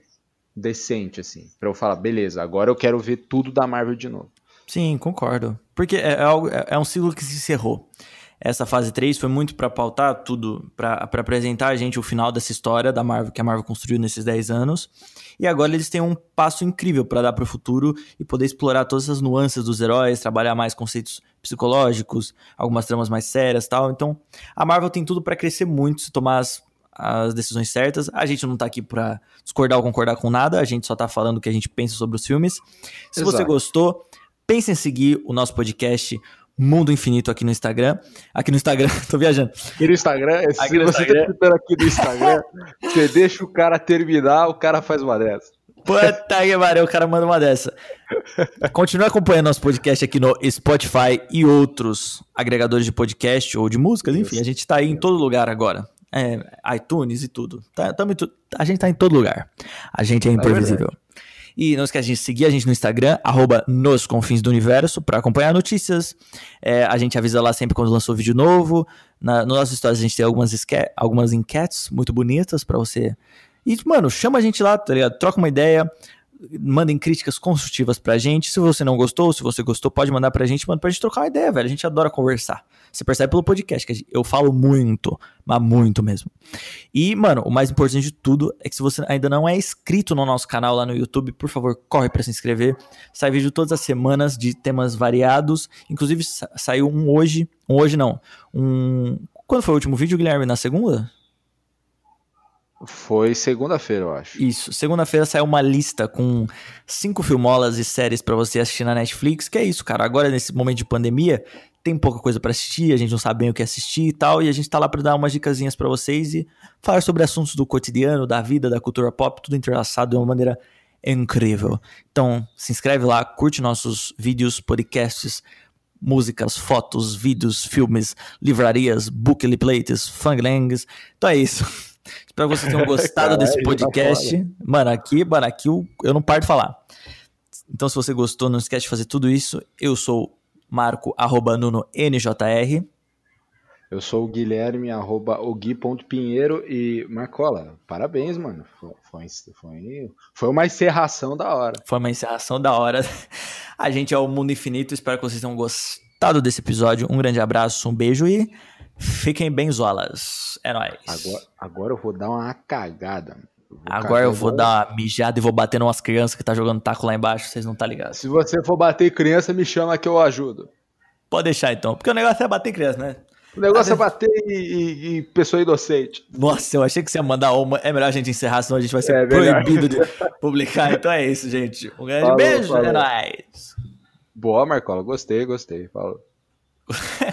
decente, assim, para eu falar, beleza, agora eu quero ver tudo da Marvel de novo. Sim, concordo. Porque é, é, algo, é, é um ciclo que se encerrou. Essa fase 3 foi muito para pautar tudo, para apresentar a gente o final dessa história da Marvel que a Marvel construiu nesses 10 anos. E agora eles têm um passo incrível para dar para o futuro e poder explorar todas as nuances dos heróis, trabalhar mais conceitos psicológicos, algumas tramas mais sérias, tal. Então, a Marvel tem tudo para crescer muito se tomar as, as decisões certas. A gente não tá aqui para discordar ou concordar com nada, a gente só tá falando o que a gente pensa sobre os filmes. Se Exato. você gostou, pense em seguir o nosso podcast Mundo Infinito aqui no Instagram. Aqui no Instagram, tô viajando. Aqui no Instagram, aqui se no você tá Instagram. tá escutando aqui no Instagram, você deixa o cara terminar, o cara faz uma dessa. Puta que pariu, o cara manda uma dessa. Continue acompanhando nosso podcast aqui no Spotify e outros agregadores de podcast ou de músicas, enfim, a gente tá aí em todo lugar agora. É, iTunes e tudo. Tá, a gente tá em todo lugar. A gente é, imprevisível. É e não esquece de seguir a gente no Instagram, arroba nos confins do universo, para acompanhar notícias. É, a gente avisa lá sempre quando lançou vídeo novo. Na, nas nossas histórias a gente tem algumas, algumas enquetes muito bonitas para você. E, mano, chama a gente lá, tá ligado? Troca uma ideia mandem críticas construtivas pra gente. Se você não gostou, se você gostou, pode mandar pra gente, manda pra gente trocar uma ideia, velho. A gente adora conversar. Você percebe pelo podcast que eu falo muito, mas muito mesmo. E, mano, o mais importante de tudo é que se você ainda não é inscrito no nosso canal lá no YouTube, por favor, corre para se inscrever. Sai vídeo todas as semanas de temas variados. Inclusive, saiu um hoje. Um hoje não. Um. Quando foi o último vídeo, Guilherme? Na segunda? Foi segunda-feira, eu acho. Isso. Segunda-feira saiu uma lista com cinco filmolas e séries para você assistir na Netflix. Que é isso, cara. Agora, nesse momento de pandemia, tem pouca coisa para assistir, a gente não sabe bem o que assistir e tal. E a gente tá lá para dar umas dicasinhas para vocês e falar sobre assuntos do cotidiano, da vida, da cultura pop, tudo entrelaçado de uma maneira incrível. Então, se inscreve lá, curte nossos vídeos, podcasts, músicas, fotos, vídeos, filmes, livrarias, bookly plates, fanglangs. Então é isso. Espero que vocês tenham gostado desse tá podcast. Tá mano, aqui, mano, aqui eu, eu não paro de falar. Então, se você gostou, não esquece de fazer tudo isso. Eu sou Marco, arroba Nuno NJR. Eu sou o Guilherme, arroba o Gui.pinheiro e Marcola, parabéns, mano. Foi, foi, foi, foi uma encerração da hora. Foi uma encerração da hora. A gente é o Mundo Infinito, espero que vocês tenham gostado desse episódio. Um grande abraço, um beijo e Fiquem bem zolas. É nóis. Agora, agora eu vou dar uma cagada. Eu agora eu vou dar uma mijada e vou bater umas crianças que tá jogando taco lá embaixo, vocês não tá ligados. Se você for bater criança, me chama que eu ajudo. Pode deixar então, porque o negócio é bater criança, né? O negócio é bater em, em, pessoa inocente. Nossa, eu achei que você ia mandar uma. É melhor a gente encerrar, senão a gente vai ser é, proibido de publicar. Então é isso, gente. Um grande falou, beijo, falou. é nóis. Boa, Marcola. Gostei, gostei. Falou.